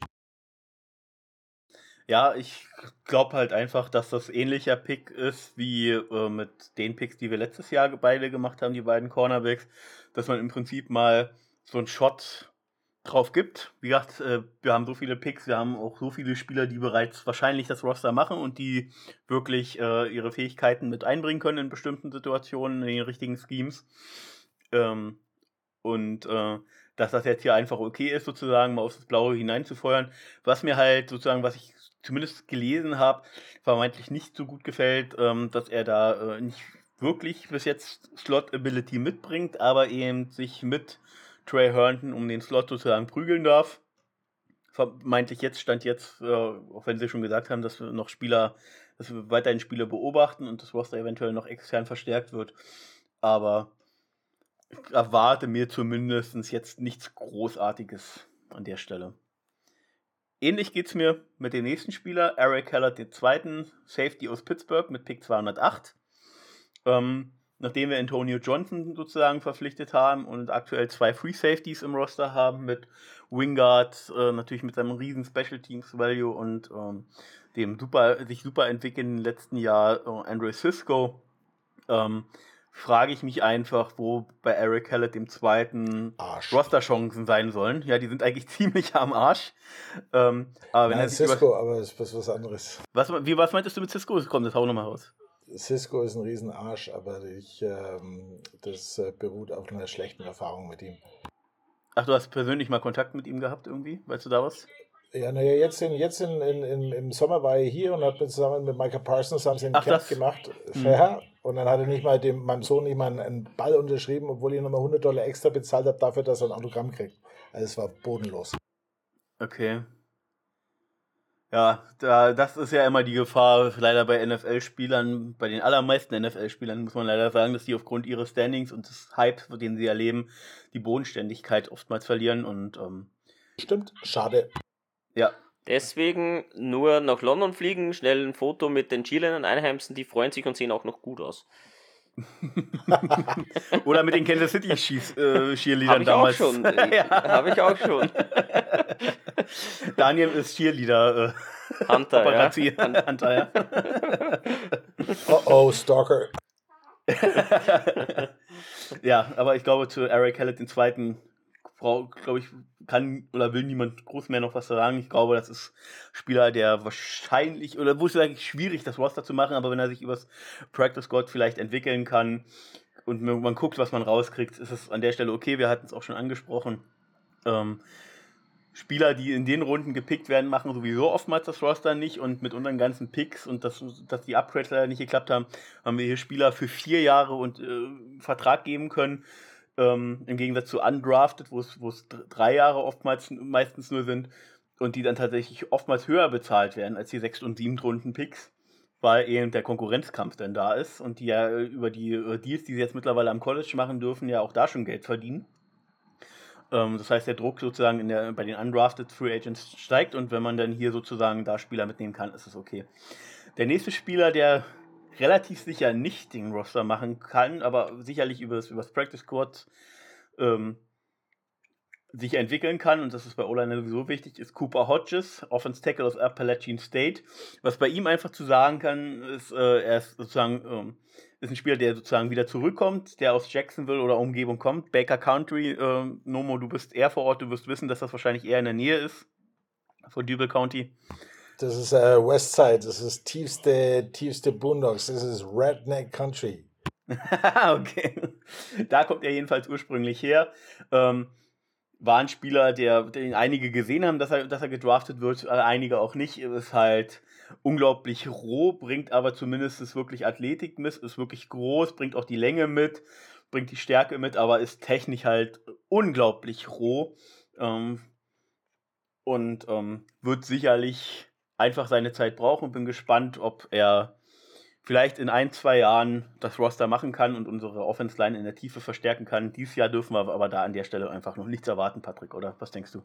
Ja, ich glaube halt einfach, dass das ähnlicher Pick ist wie äh, mit den Picks, die wir letztes Jahr beide gemacht haben, die beiden Cornerbacks, dass man im Prinzip mal so einen Shot drauf gibt. Wie gesagt, äh, wir haben so viele Picks, wir haben auch so viele Spieler, die bereits wahrscheinlich das Roster machen und die wirklich äh, ihre Fähigkeiten mit einbringen können in bestimmten Situationen, in den richtigen Schemes. Ähm, und äh, dass das jetzt hier einfach okay ist, sozusagen mal aufs Blaue hineinzufeuern. Was mir halt sozusagen, was ich zumindest gelesen habe, vermeintlich nicht so gut gefällt, ähm, dass er da äh, nicht wirklich bis jetzt Slot-Ability mitbringt, aber eben sich mit Trey Herndon um den Slot sozusagen prügeln darf. Vermeintlich jetzt stand jetzt, äh, auch wenn sie schon gesagt haben, dass wir noch Spieler, dass wir weiterhin Spieler beobachten und das Roster eventuell noch extern verstärkt wird. Aber ich erwarte mir zumindest jetzt nichts Großartiges an der Stelle. Ähnlich geht es mir mit dem nächsten Spieler, Eric Keller, den zweiten Safety aus Pittsburgh mit Pick 208. Ähm, nachdem wir Antonio Johnson sozusagen verpflichtet haben und aktuell zwei Free Safeties im Roster haben mit Wingard, äh, natürlich mit seinem riesen Special Teams Value und ähm, dem super, sich super entwickelnden letzten Jahr äh, Andre Cisco. Ähm, frage ich mich einfach, wo bei Eric Hallett dem zweiten Roster-Chancen sein sollen. Ja, die sind eigentlich ziemlich am Arsch. Ähm, aber wenn Nein, Cisco, aber es ist was anderes. Was, wie, was meintest du mit Cisco? Komm, das hau nochmal raus. Cisco ist ein Riesenarsch, aber ich, ähm, das äh, beruht auf einer schlechten Erfahrung mit ihm. Ach, du hast persönlich mal Kontakt mit ihm gehabt irgendwie? Weißt du da was? Ja, naja, jetzt, in, jetzt in, in, im Sommer war er hier und hat zusammen mit Michael Parsons haben sie einen Ach, Camp das? gemacht. Hm. Und dann hat er nicht mal dem, meinem Sohn nicht mal einen Ball unterschrieben, obwohl ich nochmal 100 Dollar extra bezahlt habe dafür, dass er ein Autogramm kriegt. Also es war bodenlos. Okay. Ja, da, das ist ja immer die Gefahr, leider bei NFL-Spielern, bei den allermeisten NFL-Spielern muss man leider sagen, dass die aufgrund ihres Standings und des Hypes, den sie erleben, die Bodenständigkeit oftmals verlieren und ähm, Stimmt, schade. Ja. Deswegen nur nach London fliegen, schnell ein Foto mit den Chilenen Einheimsen, die freuen sich und sehen auch noch gut aus. Oder mit den Kansas City äh, Cheerleadern Hab damals. Auch schon. ja. Habe ich auch schon. Daniel ist Cheerleader. Äh, Hunter, ja. Hunter, ja. oh oh, Stalker. ja, aber ich glaube, zu Eric Hallett den zweiten glaube ich, kann oder will niemand groß mehr noch was sagen. Ich glaube, das ist Spieler, der wahrscheinlich, oder wo es eigentlich schwierig, das Roster zu machen, aber wenn er sich übers Practice Squad vielleicht entwickeln kann und man guckt, was man rauskriegt, ist es an der Stelle okay. Wir hatten es auch schon angesprochen. Ähm, Spieler, die in den Runden gepickt werden, machen sowieso oftmals das Roster nicht und mit unseren ganzen Picks und dass, dass die Upgrades leider nicht geklappt haben, haben wir hier Spieler für vier Jahre und äh, Vertrag geben können ähm, Im Gegensatz zu undrafted, wo es drei Jahre oftmals meistens nur sind und die dann tatsächlich oftmals höher bezahlt werden als die sechs und sieben Runden Picks. weil eben der Konkurrenzkampf dann da ist und die ja über die Deals, die sie jetzt mittlerweile am College machen dürfen, ja auch da schon Geld verdienen. Ähm, das heißt, der Druck sozusagen der, bei den undrafted Free Agents steigt und wenn man dann hier sozusagen da Spieler mitnehmen kann, ist es okay. Der nächste Spieler, der relativ sicher nicht den Roster machen kann, aber sicherlich über das, Practice Squad ähm, sich entwickeln kann, und das ist bei O-Line sowieso wichtig, ist Cooper Hodges, Offense Tackle aus Appalachian State. Was bei ihm einfach zu sagen kann, ist, äh, er ist sozusagen ähm, ist ein Spieler, der sozusagen wieder zurückkommt, der aus Jacksonville oder Umgebung kommt. Baker Country, äh, Nomo, du bist eher vor Ort, du wirst wissen, dass das wahrscheinlich eher in der Nähe ist von Duval County. Das ist äh, Westside, das ist tiefste, tiefste Boondocks, das ist Redneck Country. okay. Da kommt er jedenfalls ursprünglich her. Ähm, war ein Spieler, der, den einige gesehen haben, dass er, dass er gedraftet wird, einige auch nicht. Ist halt unglaublich roh, bringt aber zumindest wirklich Athletik mit, ist wirklich groß, bringt auch die Länge mit, bringt die Stärke mit, aber ist technisch halt unglaublich roh. Ähm, und ähm, wird sicherlich einfach seine Zeit brauchen und bin gespannt, ob er vielleicht in ein, zwei Jahren das Roster machen kann und unsere Offense Line in der Tiefe verstärken kann. Dieses Jahr dürfen wir aber da an der Stelle einfach noch nichts erwarten, Patrick, oder? Was denkst du?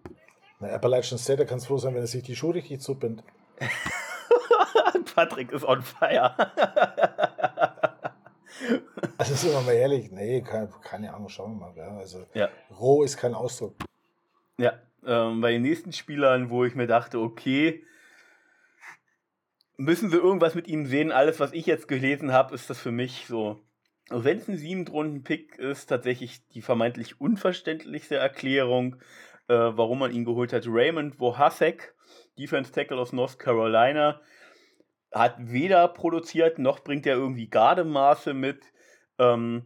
Na, Appalachian State, da kann es froh sein, wenn er sich die Schuhe richtig zubindet. Patrick ist on fire. also sind wir mal ehrlich, nee, keine, keine Ahnung, schauen wir mal. Ja. Also ja. roh ist kein Ausdruck. Ja, ähm, bei den nächsten Spielern, wo ich mir dachte, okay, müssen wir irgendwas mit ihm sehen. Alles, was ich jetzt gelesen habe, ist das für mich so. Also wenn es ein Siebentrunden-Pick ist, tatsächlich die vermeintlich unverständlichste Erklärung, äh, warum man ihn geholt hat. Raymond Wohasek, Defense Tackle aus North Carolina, hat weder produziert noch bringt er irgendwie Gardemaße mit. Ähm,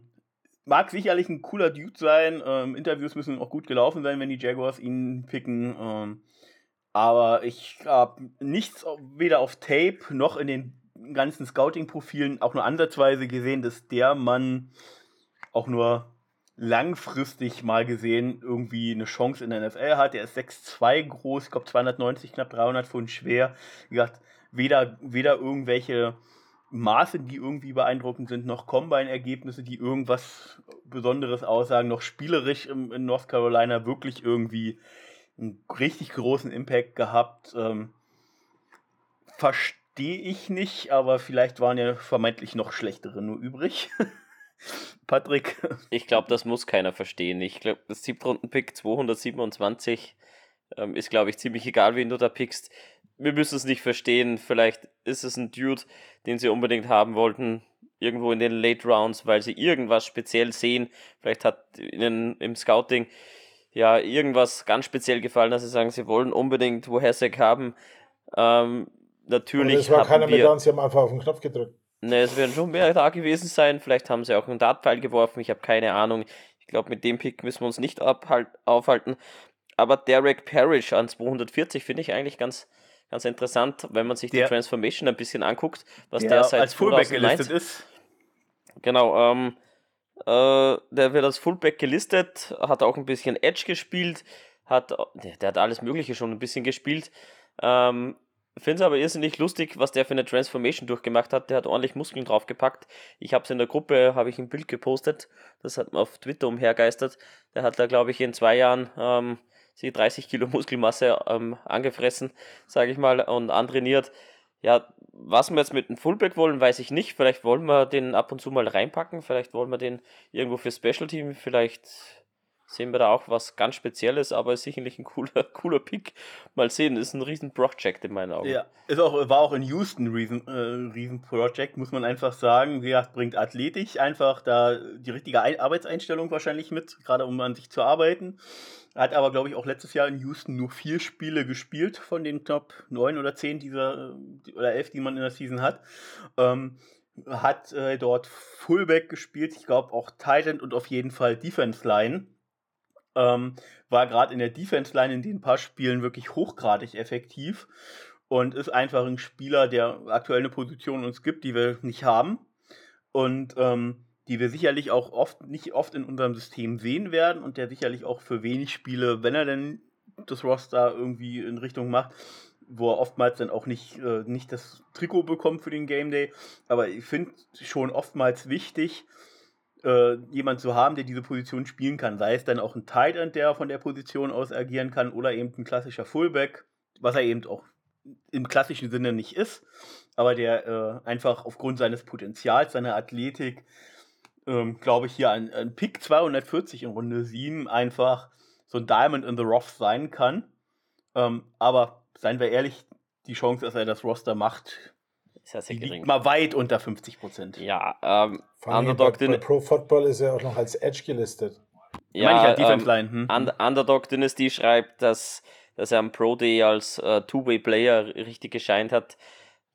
mag sicherlich ein cooler Dude sein. Ähm, Interviews müssen auch gut gelaufen sein, wenn die Jaguars ihn picken. Ähm, aber ich habe nichts weder auf Tape noch in den ganzen Scouting-Profilen auch nur ansatzweise gesehen, dass der Mann auch nur langfristig mal gesehen irgendwie eine Chance in der NFL hat. Der ist 6'2 groß, ich glaube 290, knapp 300 Pfund schwer. Wie gesagt, weder, weder irgendwelche Maße, die irgendwie beeindruckend sind, noch Combine-Ergebnisse, die irgendwas Besonderes aussagen, noch spielerisch in, in North Carolina wirklich irgendwie einen richtig großen Impact gehabt. Ähm, Verstehe ich nicht, aber vielleicht waren ja vermeintlich noch schlechtere nur übrig. Patrick. Ich glaube, das muss keiner verstehen. Ich glaube, das Siebtrunden-Pick 227 ähm, ist, glaube ich, ziemlich egal, wen du da pickst. Wir müssen es nicht verstehen. Vielleicht ist es ein Dude, den sie unbedingt haben wollten, irgendwo in den Late Rounds, weil sie irgendwas speziell sehen. Vielleicht hat ihnen im Scouting ja irgendwas ganz speziell gefallen, dass sie sagen, sie wollen unbedingt Wohesek haben. Ähm, natürlich. Und es war keiner wir, mehr da und sie haben einfach auf den Knopf gedrückt. Ne, es werden schon mehr da gewesen sein. Vielleicht haben sie auch einen Dartpfeil geworfen. Ich habe keine Ahnung. Ich glaube, mit dem Pick müssen wir uns nicht aufhalten. Aber Derek Parrish an 240 finde ich eigentlich ganz, ganz interessant, wenn man sich der, die Transformation ein bisschen anguckt, was der, der seit als Fullback gelistet ist. Genau, ähm, äh, der wird als Fullback gelistet, hat auch ein bisschen Edge gespielt, hat, der, hat alles Mögliche schon ein bisschen gespielt. Ähm, Finde es aber irrsinnig lustig, was der für eine Transformation durchgemacht hat. Der hat ordentlich Muskeln draufgepackt. Ich habe es in der Gruppe, habe ich ein Bild gepostet. Das hat man auf Twitter umhergeistert. Der hat da, glaube ich, in zwei Jahren ähm, sie 30 Kilo Muskelmasse ähm, angefressen, sage ich mal, und antrainiert. Ja, was wir jetzt mit dem Fullback wollen, weiß ich nicht. Vielleicht wollen wir den ab und zu mal reinpacken. Vielleicht wollen wir den irgendwo für Special Team. Vielleicht sehen wir da auch was ganz Spezielles, aber ist sicherlich ein cooler, cooler Pick. Mal sehen, ist ein riesen Project in meinen Augen. Ja, ist auch, war auch in Houston riesen, äh, Project, muss man einfach sagen. Gesagt, bringt athletisch einfach da die richtige Ein Arbeitseinstellung wahrscheinlich mit, gerade um an sich zu arbeiten. Hat aber, glaube ich, auch letztes Jahr in Houston nur vier Spiele gespielt von den Top 9 oder 10 dieser, oder 11, die man in der Season hat. Ähm, hat äh, dort Fullback gespielt, ich glaube auch Titan und auf jeden Fall Defense Line. Ähm, war gerade in der Defense Line in den paar Spielen wirklich hochgradig effektiv und ist einfach ein Spieler, der aktuell eine Position uns gibt, die wir nicht haben. Und ähm, die wir sicherlich auch oft, nicht oft in unserem System sehen werden und der sicherlich auch für wenig Spiele, wenn er denn das Roster irgendwie in Richtung macht, wo er oftmals dann auch nicht, äh, nicht das Trikot bekommt für den Game Day. Aber ich finde schon oftmals wichtig, äh, jemand zu haben, der diese Position spielen kann. Sei es dann auch ein Tight End, der von der Position aus agieren kann, oder eben ein klassischer Fullback, was er eben auch im klassischen Sinne nicht ist, aber der äh, einfach aufgrund seines Potenzials, seiner Athletik, ähm, glaube ich, hier ein, ein Pick 240 in Runde 7 einfach so ein Diamond in the Rough sein kann. Ähm, aber seien wir ehrlich, die Chance, dass er das Roster macht, ist ja sehr die gering. liegt mal weit unter 50 Prozent. Ja, ähm, Underdog, bei, bei Pro Football ist er auch noch als Edge gelistet. Ja, meine ich halt ähm, Defense Line. Hm? Und Underdog Dynasty schreibt, dass, dass er am Pro Day als äh, Two-Way-Player richtig gescheint hat,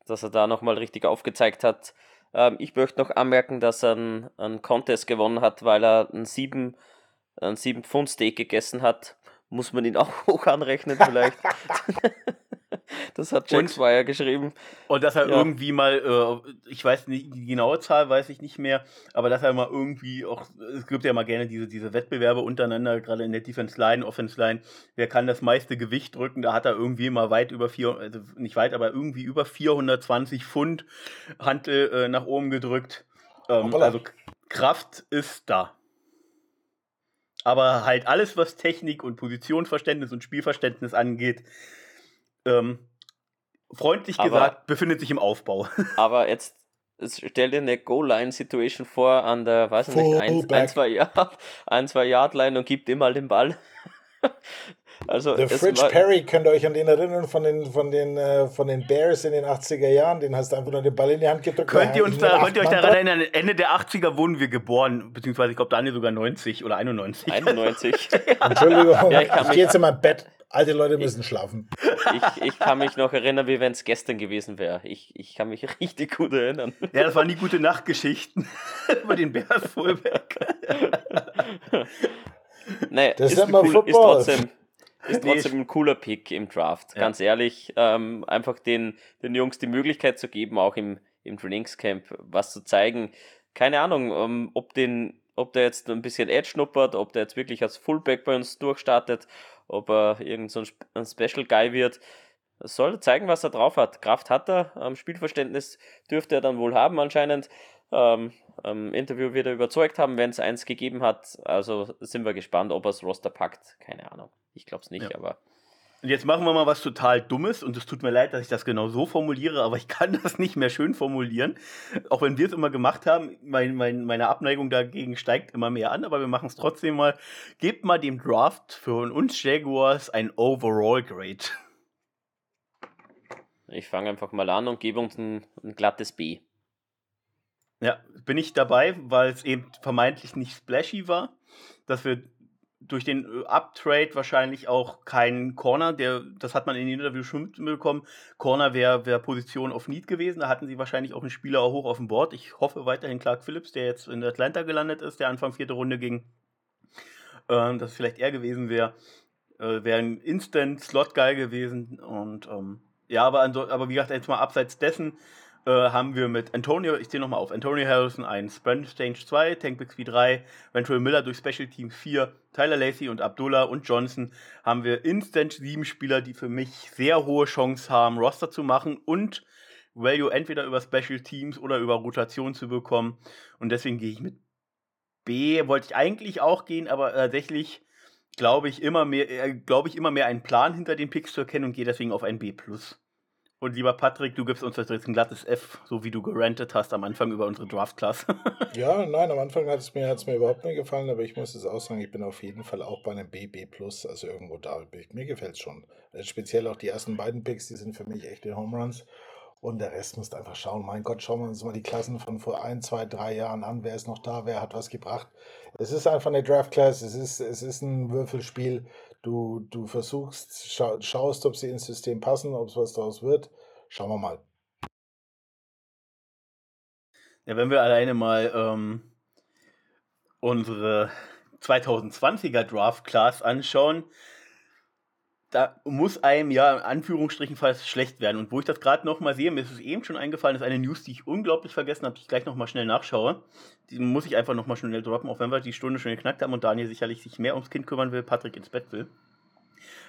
dass er da nochmal richtig aufgezeigt hat. Ähm, ich möchte noch anmerken, dass er einen, einen Contest gewonnen hat, weil er einen 7, einen 7 Pfund Steak gegessen hat. Muss man ihn auch hoch anrechnen vielleicht. das hat Jack Swire geschrieben. Und dass er Ja. irgendwie mal, äh, ich weiß nicht, die genaue Zahl weiß ich nicht mehr, aber dass er mal irgendwie auch, es gibt ja mal gerne diese, diese Wettbewerbe untereinander, gerade in der Defense Line, Offense Line, wer kann das meiste Gewicht drücken, da hat er irgendwie mal weit über vier, also nicht weit, aber irgendwie über 420 Pfund Hantel äh, nach oben gedrückt. Ähm, Hoppala. also Kraft ist da. Aber halt alles, was Technik und Positionsverständnis und Spielverständnis angeht, ähm, freundlich Aber- gesagt, befindet sich im Aufbau. Aber jetzt stell dir eine Goal-Line-Situation vor an der, weiß ich nicht, ein, ein, zwei Yard, ein, zwei Yard-Line und gibt ihm mal den Ball. also Der Fridge Perry, könnt ihr euch an den erinnern von den, von den, äh, von den Bears in den 80er Jahren? Den hast du einfach nur den Ball in die Hand gedrückt. könnt ihr uns da, könnt ihr euch daran erinnern, Ende der 80er wurden wir geboren, beziehungsweise ich glaube Daniel sogar 90 oder 91. 91. Entschuldigung, Ja, ich ich, gehe jetzt in mein Bett. Alte Leute müssen schlafen. ich, ich kann mich noch erinnern, wie wenn es gestern gewesen wäre. Ich, ich kann mich richtig gut erinnern. Ja, das waren die gute Nachtgeschichten über den Bears Fullback. Nee, Das ist, man cool, ist trotzdem, ist Nee, trotzdem ein cooler Pick im Draft. Ja. Ganz ehrlich, ähm, einfach den, den Jungs die Möglichkeit zu geben, auch im, im Trainingscamp was zu zeigen. Keine Ahnung, ähm, ob, den, ob der jetzt ein bisschen Edge schnuppert, ob der jetzt wirklich als Fullback bei uns durchstartet, ob er irgend so ein, Special Guy wird. Soll zeigen, was er drauf hat. Kraft hat er, ähm, Spielverständnis dürfte er dann wohl haben anscheinend. Ähm, ähm, Interview wird er überzeugt haben, wenn es eins gegeben hat. Also sind wir gespannt, ob er das Roster packt. Keine Ahnung. Ich glaube es nicht, Ja. aber Und jetzt machen wir mal was total Dummes und es tut mir leid, dass ich das genau so formuliere, aber ich kann das nicht mehr schön formulieren. Auch wenn wir es immer gemacht haben, mein, mein, meine Abneigung dagegen steigt immer mehr an, aber wir machen es trotzdem mal. Gebt mal dem Draft für uns Jaguars ein Overall Grade. ich fange einfach mal an und gebe uns ein, ein glattes B. Ja, bin ich dabei, weil es eben vermeintlich nicht splashy war, dass wir durch den äh, Uptrade wahrscheinlich auch keinen Corner, der, das hat man in den Interview schon mitbekommen, Corner wäre wär Position auf Need gewesen, da hatten sie wahrscheinlich auch einen Spieler hoch auf dem Board. Ich hoffe weiterhin Clark Phillips, der jetzt in Atlanta gelandet ist, der Anfang vierte Runde ging, ähm, dass vielleicht er gewesen wäre, äh, wäre ein Instant-Slot-Guy gewesen. Und ähm, ja, aber, aber wie gesagt, jetzt mal abseits dessen, äh, haben wir mit Antonio, ich zähle nochmal auf, Antonio Harrison 1, Brandon Stange 2, Tank Bixby 3, Ventrell Miller durch Special Teams 4, Tyler Lacey und Abdullah und Johnson haben wir instant sieben Spieler, die für mich sehr hohe Chance haben, Roster zu machen und Value entweder über Special Teams oder über Rotation zu bekommen. Und deswegen gehe ich mit B, wollte ich eigentlich auch gehen, aber tatsächlich glaube ich immer mehr, äh, glaube ich immer mehr einen Plan hinter den Picks zu erkennen und gehe deswegen auf ein B+. Und lieber Patrick, du gibst uns jetzt ein glattes F, so wie du gerantet hast am Anfang über unsere Draft-Class. Ja, nein, am Anfang hat es mir, hat's mir überhaupt nicht gefallen, aber ich muss es auch sagen, ich bin auf jeden Fall auch bei einem BB Plus, also irgendwo da. Mir gefällt es schon. Äh, Speziell auch die ersten beiden Picks, die sind für mich echte Home Runs. Und der Rest müsst einfach schauen. Mein Gott, schauen wir uns mal die Klassen von vor ein, zwei, drei Jahren an. Wer ist noch da? Wer hat was gebracht? Es ist einfach eine Draft Class. Es ist, es ist ein Würfelspiel. Du, du versuchst, schau, schaust, ob sie ins System passen, ob es was daraus wird. Schauen wir mal. Ja, wenn wir alleine mal ähm, unsere 2020er Draft Class anschauen, da muss einem ja in Anführungsstrichen fast schlecht werden. Und wo ich das gerade nochmal sehe, mir ist es eben schon eingefallen, ist eine News, die ich unglaublich vergessen habe, die ich gleich nochmal schnell nachschaue. Die muss ich einfach nochmal schnell droppen, auch wenn wir die Stunde schon geknackt haben und Daniel sicherlich sich mehr ums Kind kümmern will, Patrick ins Bett will.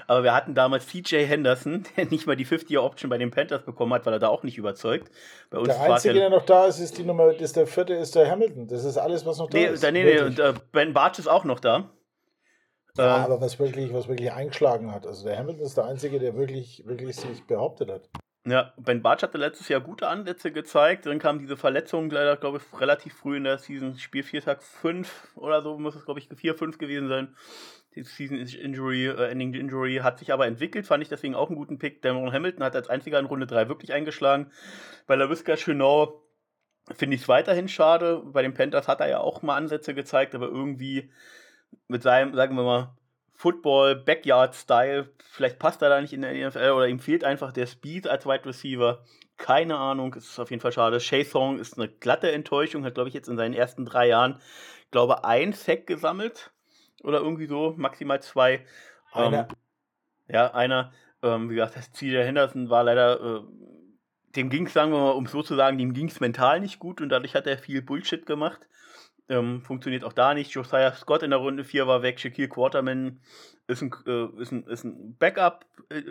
Aber wir hatten damals CJ Henderson, der nicht mal die 50-Year-Option bei den Panthers bekommen hat, weil er da auch nicht überzeugt. Bei uns der Einzige, der noch da ist, ist die Nummer, ist der vierte, ist der Hamilton. Das ist alles, was noch da nee, ist. Nee, nee, und äh, Ben Bartsch ist auch noch da. Ja, äh, aber was wirklich, was wirklich eingeschlagen hat. Also der Hamilton ist der Einzige, der wirklich, wirklich sich behauptet hat. Ja, Ben Bartsch hatte letztes Jahr gute Ansätze gezeigt. Dann kam diese Verletzung leider, glaube ich, relativ früh in der Season. Spiel 4 Tag 5 oder so muss es, glaube ich, 4, 5 gewesen sein. Die Season Injury, äh, Ending Injury hat sich aber entwickelt, fand ich deswegen auch einen guten Pick. Damon Hamilton hat als einziger in Runde 3 wirklich eingeschlagen. Bei LaVisca Chenot finde ich es weiterhin schade. Bei den Panthers hat er ja auch mal Ansätze gezeigt, aber irgendwie mit seinem, sagen wir mal, Football, Backyard-Style. Vielleicht passt er da nicht in der NFL oder ihm fehlt einfach der Speed als Wide Receiver. Keine Ahnung, ist auf jeden Fall schade. Shay Song ist eine glatte Enttäuschung, hat, glaube ich, jetzt in seinen ersten drei Jahren, glaube ein Sack gesammelt. Oder irgendwie so, maximal zwei. Einer. Ähm, ja, einer. Ähm, wie gesagt, das CJ Henderson war leider, äh, dem ging es, sagen wir mal, um so zu sagen, dem ging es mental nicht gut und dadurch hat er viel Bullshit gemacht. Ähm, funktioniert auch da nicht. Josiah Scott in der Runde 4 war weg. Shaquille Quarterman ist ein, äh, ist ein, ist ein Backup. Äh,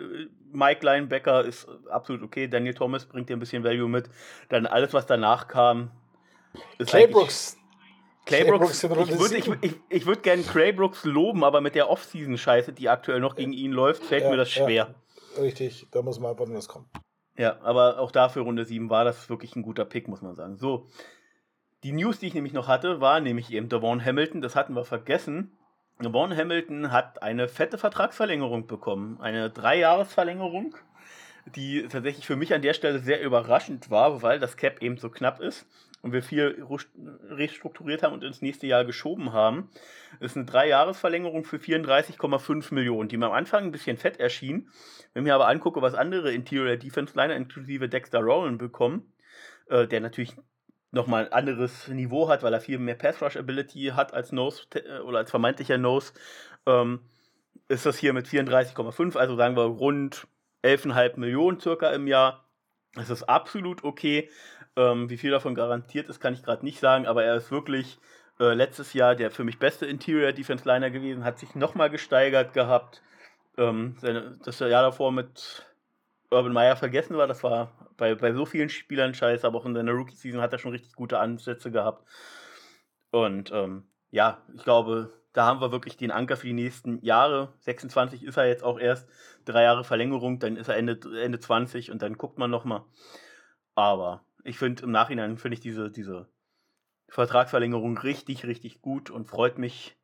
Mike Linebacker ist absolut okay. Daniel Thomas bringt dir ein bisschen Value mit. Dann alles, was danach kam. Ist Claybrooks. Claybrooks, Clay ich würde ich, ich, ich würd gerne Claybrooks loben, aber mit der Off-Season-Scheiße, die aktuell noch gegen ihn läuft, fällt ja, mir das schwer. Ja, richtig, da muss man abwarten, was kommt. Ja, aber auch dafür Runde 7 war das wirklich ein guter Pick, muss man sagen. So, die News, die ich nämlich noch hatte, war nämlich eben Devon Hamilton, das hatten wir vergessen. Devon Hamilton hat eine fette Vertragsverlängerung bekommen, eine Dreijahresverlängerung, die tatsächlich für mich an der Stelle sehr überraschend war, weil das Cap eben so knapp ist und wir viel restrukturiert haben und ins nächste Jahr geschoben haben. Das ist eine Dreijahresverlängerung für 34,5 Millionen, die mir am Anfang ein bisschen fett erschien. Wenn ich mir aber angucke, was andere Interior Defense Liner inklusive Dexter Rowland bekommen, äh, der natürlich nochmal ein anderes Niveau hat, weil er viel mehr Pass-Rush-Ability hat als Nose äh, oder als vermeintlicher Nose, ähm, ist das hier mit 34,5, also sagen wir rund 11,5 Millionen circa im Jahr. Das ist absolut okay. Ähm, wie viel davon garantiert ist, kann ich gerade nicht sagen, aber er ist wirklich äh, letztes Jahr der für mich beste Interior Defense Liner gewesen, hat sich nochmal gesteigert gehabt. Ähm, seine, das Jahr davor mit Urban Meyer vergessen war, das war bei, bei so vielen Spielern scheiße, aber auch in seiner Rookie-Season hat er schon richtig gute Ansätze gehabt. Und ähm, ja, ich glaube, da haben wir wirklich den Anker für die nächsten Jahre. 26 ist er jetzt auch erst, drei Jahre Verlängerung, dann ist er Ende, Ende 20 und dann guckt man nochmal. Aber ich finde im Nachhinein finde ich diese, diese Vertragsverlängerung richtig, richtig gut und freut mich,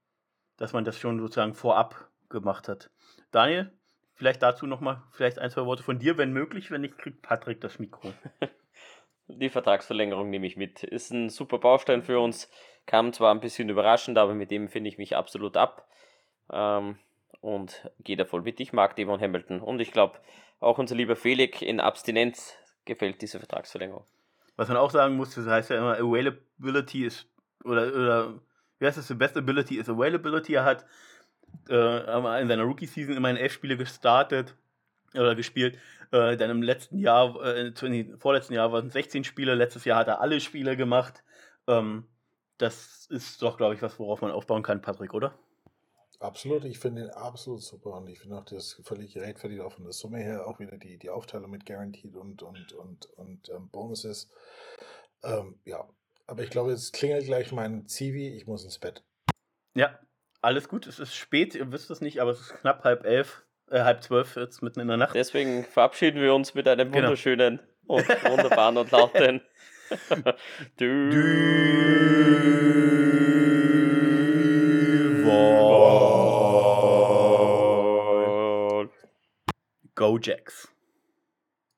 dass man das schon sozusagen vorab gemacht hat. Daniel, Vielleicht dazu nochmal, vielleicht ein, zwei Worte von dir, wenn möglich. Wenn nicht, kriegt Patrick das Mikro. Die Vertragsverlängerung nehme ich mit. Ist ein super Baustein für uns. Kam zwar ein bisschen überraschend, aber mit dem finde ich mich absolut ab. Ähm, und gehe da voll mit. Ich mag Devon Hamilton. Und ich glaube, auch unser lieber Felix in Abstinenz gefällt diese Vertragsverlängerung. Was man auch sagen muss, das heißt ja immer, Availability ist, oder, oder wie heißt das, the best ability is availability. Er hat äh, in seiner Rookie-Season immerhin elf Spiele gestartet oder gespielt. Äh, dann im letzten Jahr, äh, vorletzten Jahr waren es 16 Spiele, letztes Jahr hat er alle Spiele gemacht. Ähm, das ist doch, glaube ich, was, worauf man aufbauen kann, Patrick, oder? Absolut, ich finde ihn absolut super und ich finde auch das völlig gerechtfertigt auch von der Summe her, auch wieder die, die Aufteilung mit Guaranteed und, und, und, und ähm, Bonuses. Ähm, ja, aber ich glaube, jetzt klingelt gleich mein Zivi, ich muss ins Bett. Ja, alles gut, es ist spät, ihr wisst es nicht, aber es ist knapp halb elf, äh, halb zwölf jetzt mitten in der Nacht. Deswegen verabschieden wir uns mit einem genau. wunderschönen und wunderbaren und lauten du, Go Jacks.